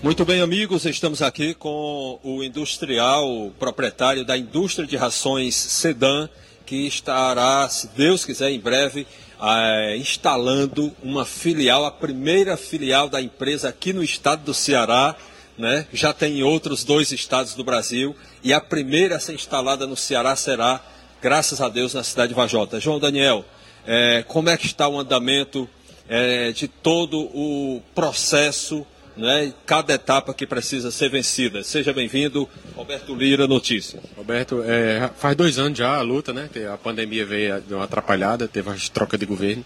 Muito bem, amigos, estamos aqui com o industrial proprietário da indústria de rações Sedan que estará, se Deus quiser, em breve, é, instalando uma filial, a primeira filial da empresa aqui no estado do Ceará. Né? Já tem em outros dois estados do Brasil e a primeira a ser instalada no Ceará será, graças a Deus, na cidade de Vajota. João Daniel, é, como é que está o andamento é, de todo o processo né, cada etapa que precisa ser vencida. Seja bem-vindo, Roberto Lira, Notícias. Roberto, é, faz dois anos já a luta, né? A pandemia veio deu uma atrapalhada, teve uma troca de governo.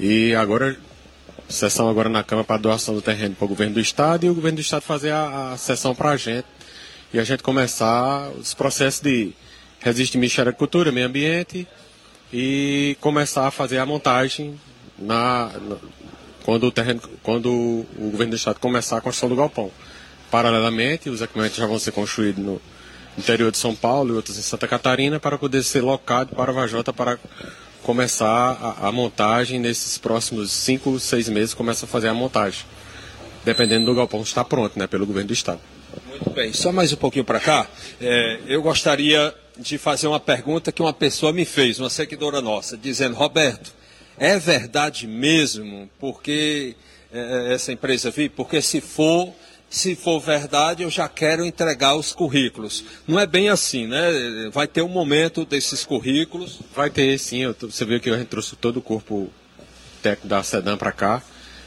E agora, sessão agora na Câmara para doação do terreno para o governo do Estado e o governo do Estado fazer a, a sessão para a gente. E a gente começar os processos de resistir Ministério da Agricultura, Meio Ambiente e começar a fazer a montagem na, quando o, terreno, quando o governo do estado começar a construção do galpão. Paralelamente, os equipamentos já vão ser construídos no interior de São Paulo e outros em Santa Catarina para poder ser locado para a Vajota para começar a, a, montagem nesses próximos cinco, seis meses começa a fazer a montagem, dependendo do galpão estar pronto, né, pelo governo do estado. Muito bem, só mais um pouquinho para cá. É, eu gostaria de fazer uma pergunta que uma pessoa me fez, uma seguidora nossa, dizendo, Roberto, é verdade mesmo? Porque é, é, essa empresa vi? Porque se for, se for verdade, eu já quero entregar os currículos. Não é bem assim, né? Vai ter um momento desses currículos. Vai ter, sim. Eu, você viu que gente trouxe todo o corpo técnico da Sedan para cá.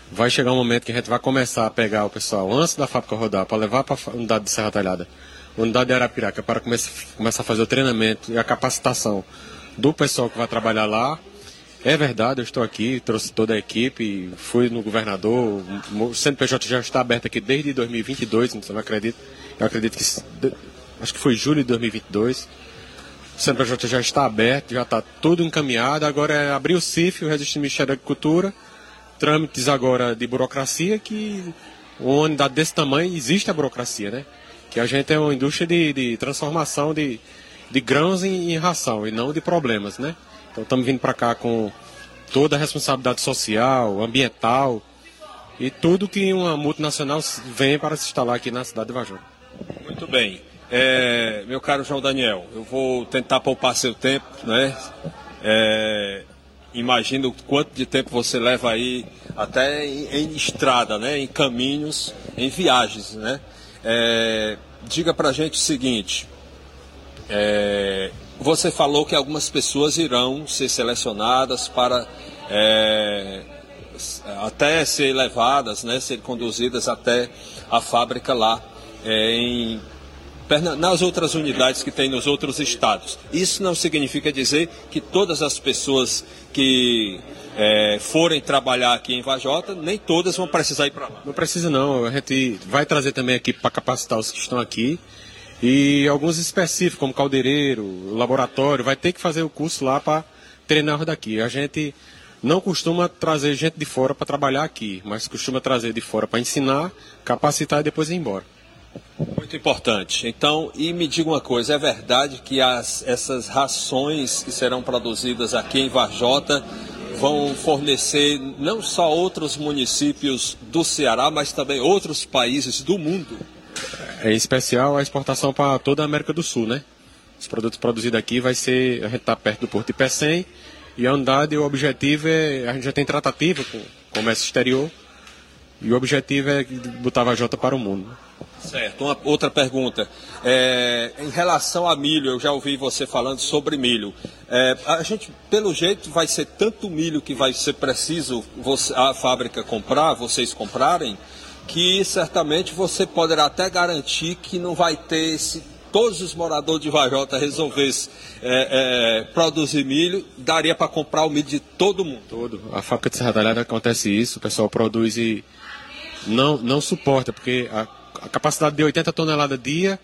Vai chegar um momento que a gente vai começar a pegar o pessoal antes da fábrica rodar para levar para a unidade de Serra Talhada, unidade de Arapiraca, para começar, começar a fazer o treinamento e a capacitação do pessoal que vai trabalhar lá é verdade, eu estou aqui, trouxe toda a equipe, fui no governador, o CNPJ já está aberto aqui desde 2022, você não acredita? Eu acredito que, acho que foi julho de 2022. O CNPJ já está aberto, já está tudo encaminhado, agora é abrir o CIF, o Registro do Ministério da Agricultura, trâmites agora de burocracia, que uma unidade desse tamanho existe a burocracia, né? Que a gente é uma indústria de, de transformação de, de grãos em, em ração e não de problemas, né? Então estamos vindo para cá com toda a responsabilidade social, ambiental e tudo que uma multinacional vem para se instalar aqui na cidade de Vajor. Muito bem. É, meu caro João Daniel, eu vou tentar poupar seu tempo, né? É, imagino quanto de tempo você leva aí até em, em estrada, né? Em caminhos, em viagens, né? É, diga pra gente o seguinte, é, você falou que algumas pessoas irão ser selecionadas para é, até ser levadas, né, ser conduzidas até a fábrica lá é, em nas outras unidades que tem nos outros estados. Isso não significa dizer que todas as pessoas que é, forem trabalhar aqui em Vajota, nem todas vão precisar ir para lá. Não precisa não, a gente vai trazer também aqui para capacitar os que estão aqui e alguns específicos, como caldeireiro, laboratório, vai ter que fazer o curso lá para treinar daqui. A gente não costuma trazer gente de fora para trabalhar aqui, mas costuma trazer de fora para ensinar, capacitar e depois ir embora. Muito importante. Então, e me diga uma coisa, é verdade que as, essas rações que serão produzidas aqui em Varjota vão fornecer não só outros municípios do Ceará, mas também outros países do mundo? É em especial a exportação para toda a América do Sul, né? Os produtos produzidos aqui vai ser, a gente está perto do Porto de Pecém, e a Andade, o objetivo é, a gente já tem tratativa com o comércio exterior, e o objetivo é botar a Vajota para o mundo. Certo. Uma outra pergunta. É, em relação a milho, eu já ouvi você falando sobre milho. É, a gente, pelo jeito, vai ser tanto milho que vai ser preciso você, a fábrica comprar, vocês comprarem, que certamente você poderá até garantir que não vai ter se todos os moradores de Vajota resolvessem é, é, produzir milho, daria para comprar o milho de todo mundo. Todo. A fábrica de Serra Talhada acontece isso, o pessoal produz e não, não suporta, porque a a capacidade de 80 toneladas dia,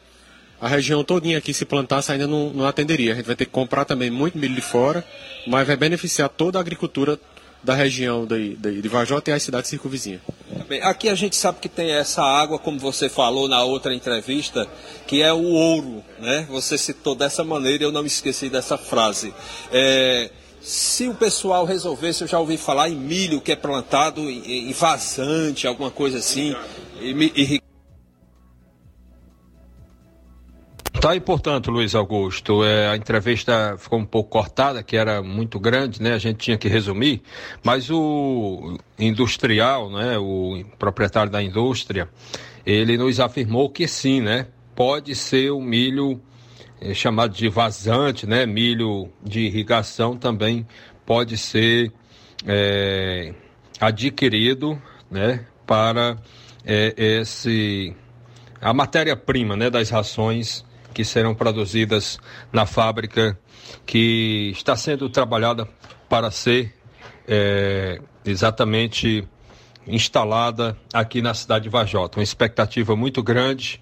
a região todinha aqui se plantasse ainda não, não atenderia. A gente vai ter que comprar também muito milho de fora, mas vai beneficiar toda a agricultura da região de, de, de Vajota e as cidades circunvizinhas. Bem, aqui a gente sabe que tem essa água, como você falou na outra entrevista, que é o ouro, né? Você citou dessa maneira eu não me esqueci dessa frase. É, se o pessoal resolvesse, eu já ouvi falar em milho que é plantado em, em vazante, alguma coisa assim, e, Tá, e portanto, Luiz Augusto, é, a entrevista ficou um pouco cortada, que era muito grande, né? A gente tinha que resumir, mas o industrial, né? O proprietário da indústria, ele nos afirmou que sim, né? Pode ser o milho é, chamado de vazante, né? Milho de irrigação também pode ser é, adquirido, né? Para é, esse a matéria-prima, né? Das rações que serão produzidas na fábrica que está sendo trabalhada para ser é, exatamente instalada aqui na cidade de Vajota. Uma expectativa muito grande,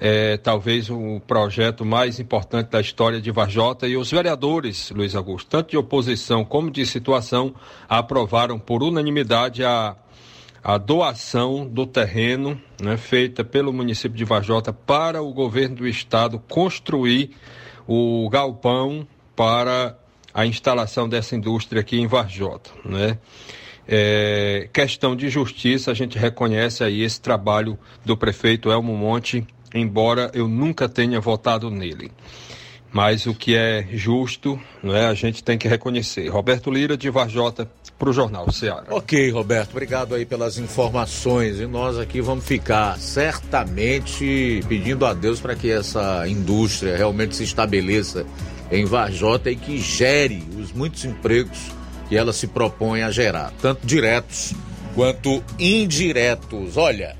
é, talvez o projeto mais importante da história de Vajota e os vereadores, Luiz Augusto, tanto de oposição como de situação, aprovaram por unanimidade a a doação do terreno né, feita pelo município de Vajota para o governo do estado construir o galpão para a instalação dessa indústria aqui em Varjota, né? É, questão de justiça, a gente reconhece aí esse trabalho do prefeito Elmo Monte, embora eu nunca tenha votado nele. Mas o que é justo, né, a gente tem que reconhecer. Roberto Lira, de Varjota, para o Jornal Ceará. Ok, Roberto, obrigado aí pelas informações. E nós aqui vamos ficar certamente pedindo a Deus para que essa indústria realmente se estabeleça em Varjota e que gere os muitos empregos que ela se propõe a gerar, tanto diretos quanto indiretos. Olha,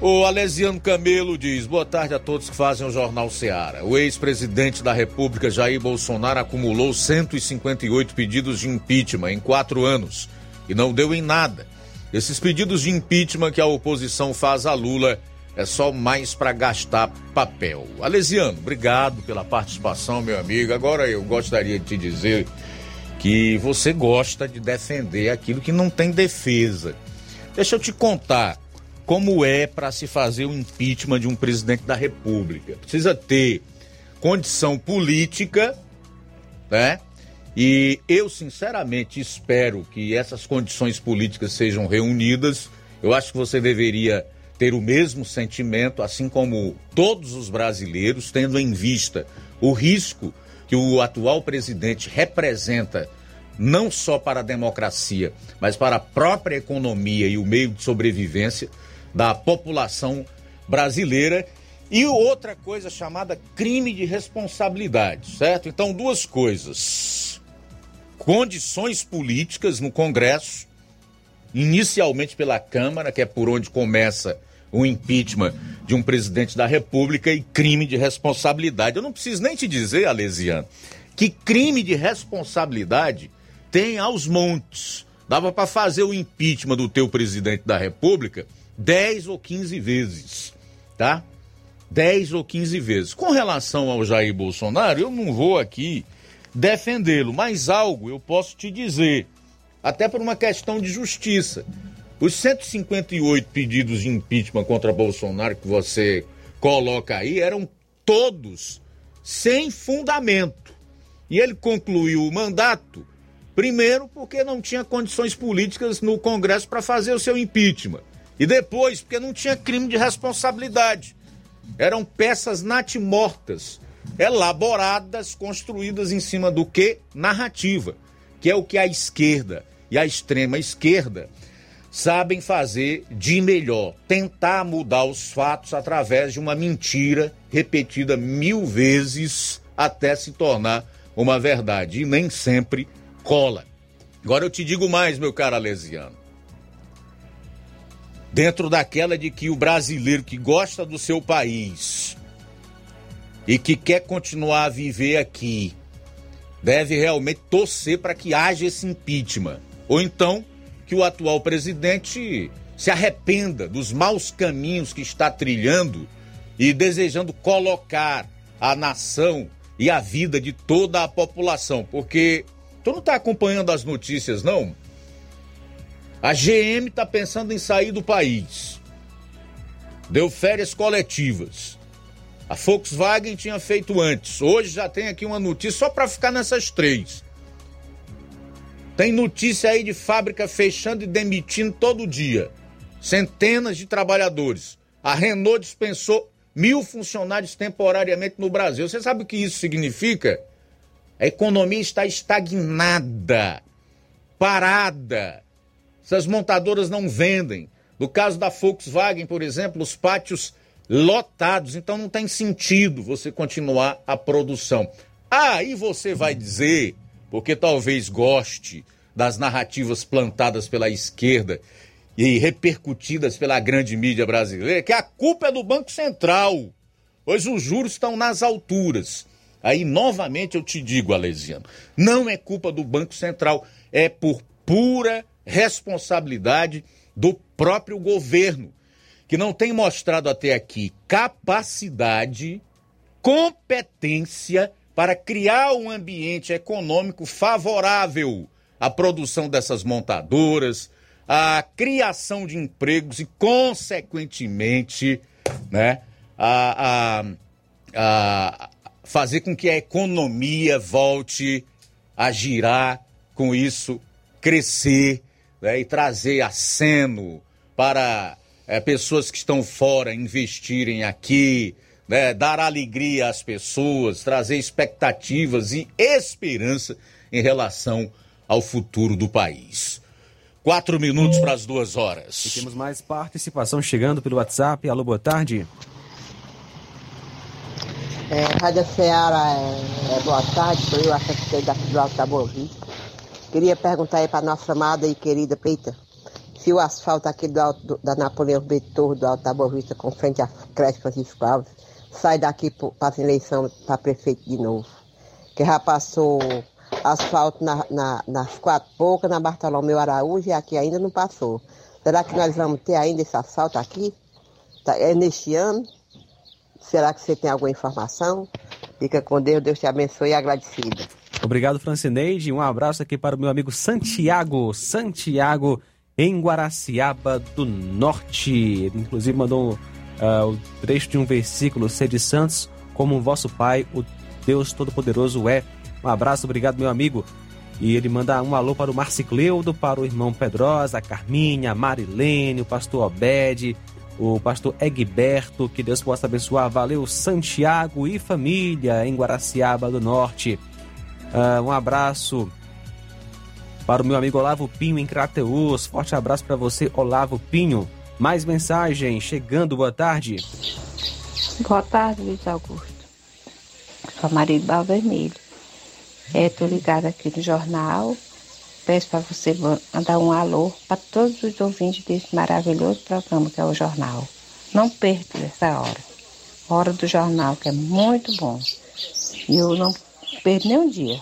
o Alesiano Camelo diz: boa tarde a todos que fazem o Jornal Seara. O ex-presidente da República, Jair Bolsonaro, acumulou 158 pedidos de impeachment em quatro anos e não deu em nada. Esses pedidos de impeachment que a oposição faz a Lula é só mais para gastar papel. Alesiano, obrigado pela participação, meu amigo. Agora eu gostaria de te dizer que você gosta de defender aquilo que não tem defesa. Deixa eu te contar como é para se fazer o impeachment de um presidente da República. Precisa ter condição política, né? E eu sinceramente espero que essas condições políticas sejam reunidas. Eu acho que você deveria ter o mesmo sentimento, assim como todos os brasileiros, tendo em vista o risco que o atual presidente representa não só para a democracia, mas para a própria economia e o meio de sobrevivência da população brasileira e outra coisa chamada crime de responsabilidade, certo? Então, duas coisas. Condições políticas no Congresso, inicialmente pela Câmara, que é por onde começa o impeachment de um presidente da República e crime de responsabilidade. Eu não preciso nem te dizer, Alesiano, que crime de responsabilidade tem aos montes. Dava para fazer o impeachment do teu presidente da República 10 ou 15 vezes, tá? 10 ou 15 vezes. Com relação ao Jair Bolsonaro, eu não vou aqui defendê-lo, mas algo eu posso te dizer, até por uma questão de justiça. Os 158 pedidos de impeachment contra Bolsonaro que você coloca aí eram todos sem fundamento. E ele concluiu o mandato, primeiro, porque não tinha condições políticas no Congresso para fazer o seu impeachment. E depois, porque não tinha crime de responsabilidade. Eram peças natimortas, elaboradas, construídas em cima do que? Narrativa, que é o que a esquerda e a extrema esquerda sabem fazer de melhor, tentar mudar os fatos através de uma mentira repetida mil vezes até se tornar uma verdade. E nem sempre cola. Agora eu te digo mais, meu caro Alesiano dentro daquela de que o brasileiro que gosta do seu país e que quer continuar a viver aqui deve realmente torcer para que haja esse impeachment. Ou então que o atual presidente se arrependa dos maus caminhos que está trilhando e desejando colocar a nação e a vida de toda a população. Porque tu não está acompanhando as notícias, não? A GM está pensando em sair do país. Deu férias coletivas. A Volkswagen tinha feito antes. Hoje já tem aqui uma notícia só para ficar nessas três. Tem notícia aí de fábrica fechando e demitindo todo dia. Centenas de trabalhadores. A Renault dispensou mil funcionários temporariamente no Brasil. Você sabe o que isso significa? A economia está estagnada, parada. Essas montadoras não vendem. No caso da Volkswagen, por exemplo, os pátios lotados, então não tem sentido você continuar a produção. Aí ah, você vai dizer, porque talvez goste das narrativas plantadas pela esquerda e repercutidas pela grande mídia brasileira, que a culpa é do Banco Central, pois os juros estão nas alturas. Aí, novamente, eu te digo, Alesiano, não é culpa do Banco Central, é por pura responsabilidade do próprio governo, que não tem mostrado até aqui capacidade, competência para criar um ambiente econômico favorável à produção dessas montadoras, à criação de empregos e, consequentemente, né, a, a, a fazer com que a economia volte a girar, com isso crescer né, e trazer aceno para é, pessoas que estão fora investirem aqui, né, dar alegria às pessoas, trazer expectativas e esperança em relação ao futuro do país. Quatro minutos para as duas horas. E temos mais participação chegando pelo WhatsApp. Alô, boa tarde. É, Rádio Ceará, é, é, boa tarde. Sou eu, a secretária daqui do Alto da Boa Vista. Queria perguntar aí para nossa amada e querida Peita se o asfalto aqui do alto, da Napoleão Betor, do Alto da Boa Vista, com frente à creche Francisco Alves, sai daqui para a eleição para prefeito de novo. Que já passou asfalto na, na, nas quatro poucas, na Bartolomeu Araújo, e aqui ainda não passou. Será que nós vamos ter ainda esse asfalto aqui? Tá, é neste ano? Será que você tem alguma informação? Fica com Deus, Deus te abençoe e agradecida. Obrigado, Francineide. Um abraço aqui para o meu amigo Santiago. Santiago, em Guaraciaba do Norte. Ele, inclusive, mandou uh, o trecho de um versículo, de Santos, como o vosso Pai, o Deus Todo-Poderoso é. Um abraço, obrigado, meu amigo. E ele manda um alô para o Marcicleudo, para o irmão Pedrosa, a Carminha, a Marilene, o pastor Obed, o pastor Egberto, que Deus possa abençoar. Valeu, Santiago e família em Guaraciaba do Norte. Uh, um abraço para o meu amigo Olavo Pinho em Crateus. Forte abraço para você, Olavo Pinho. Mais mensagem chegando, boa tarde. Boa tarde, Luiz Augusto. Sou Maria Bal Vermelho. Estou é, ligada aqui no jornal. Peço para você mandar um alô para todos os ouvintes desse maravilhoso programa que é o jornal. Não perca essa hora. Hora do jornal, que é muito bom. E eu não nem um dia.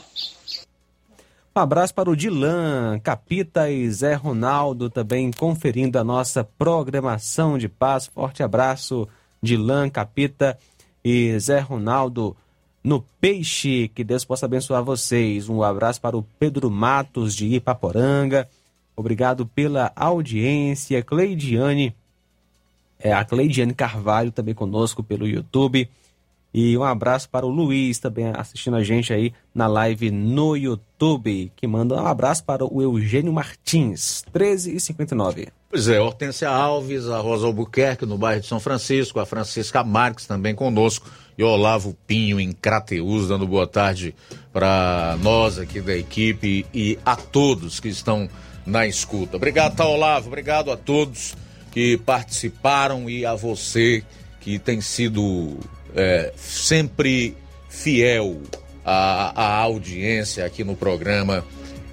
Um abraço para o Dilan, Capita e Zé Ronaldo também conferindo a nossa programação de paz. Forte abraço, Dilan, Capita e Zé Ronaldo no Peixe. Que Deus possa abençoar vocês. Um abraço para o Pedro Matos de Ipaporanga. Obrigado pela audiência. Cleidiane, é, a Cleidiane Carvalho também conosco pelo YouTube. E um abraço para o Luiz também assistindo a gente aí na live no YouTube. Que manda um abraço para o Eugênio Martins, 13 e 59. Pois é, Hortência Alves, a Rosa Albuquerque, no bairro de São Francisco, a Francisca Marques também conosco, e Olavo Pinho em Crateus, dando boa tarde para nós aqui da equipe e a todos que estão na escuta. Obrigado, tá, Olavo, obrigado a todos que participaram e a você que tem sido é, sempre fiel à, à audiência aqui no programa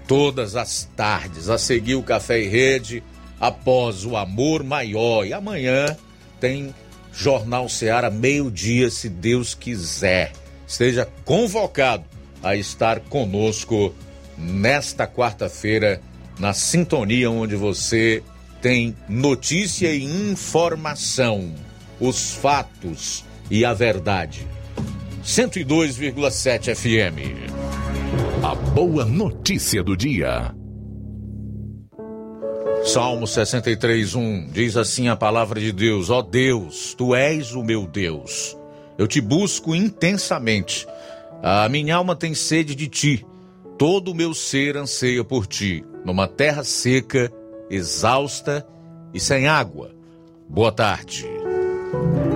todas as tardes, a seguir o Café e Rede após o Amor Maior. E amanhã tem Jornal Seara, meio-dia, se Deus quiser. Esteja convocado a estar conosco nesta quarta-feira, na sintonia onde você tem notícia e informação, os fatos e a verdade. 102,7 FM. A boa notícia do dia. Salmo 63, 1 diz assim a palavra de Deus: Ó Deus, tu és o meu Deus. Eu te busco intensamente. A minha alma tem sede de ti. Todo o meu ser anseia por ti, numa terra seca, exausta e sem água. Boa tarde.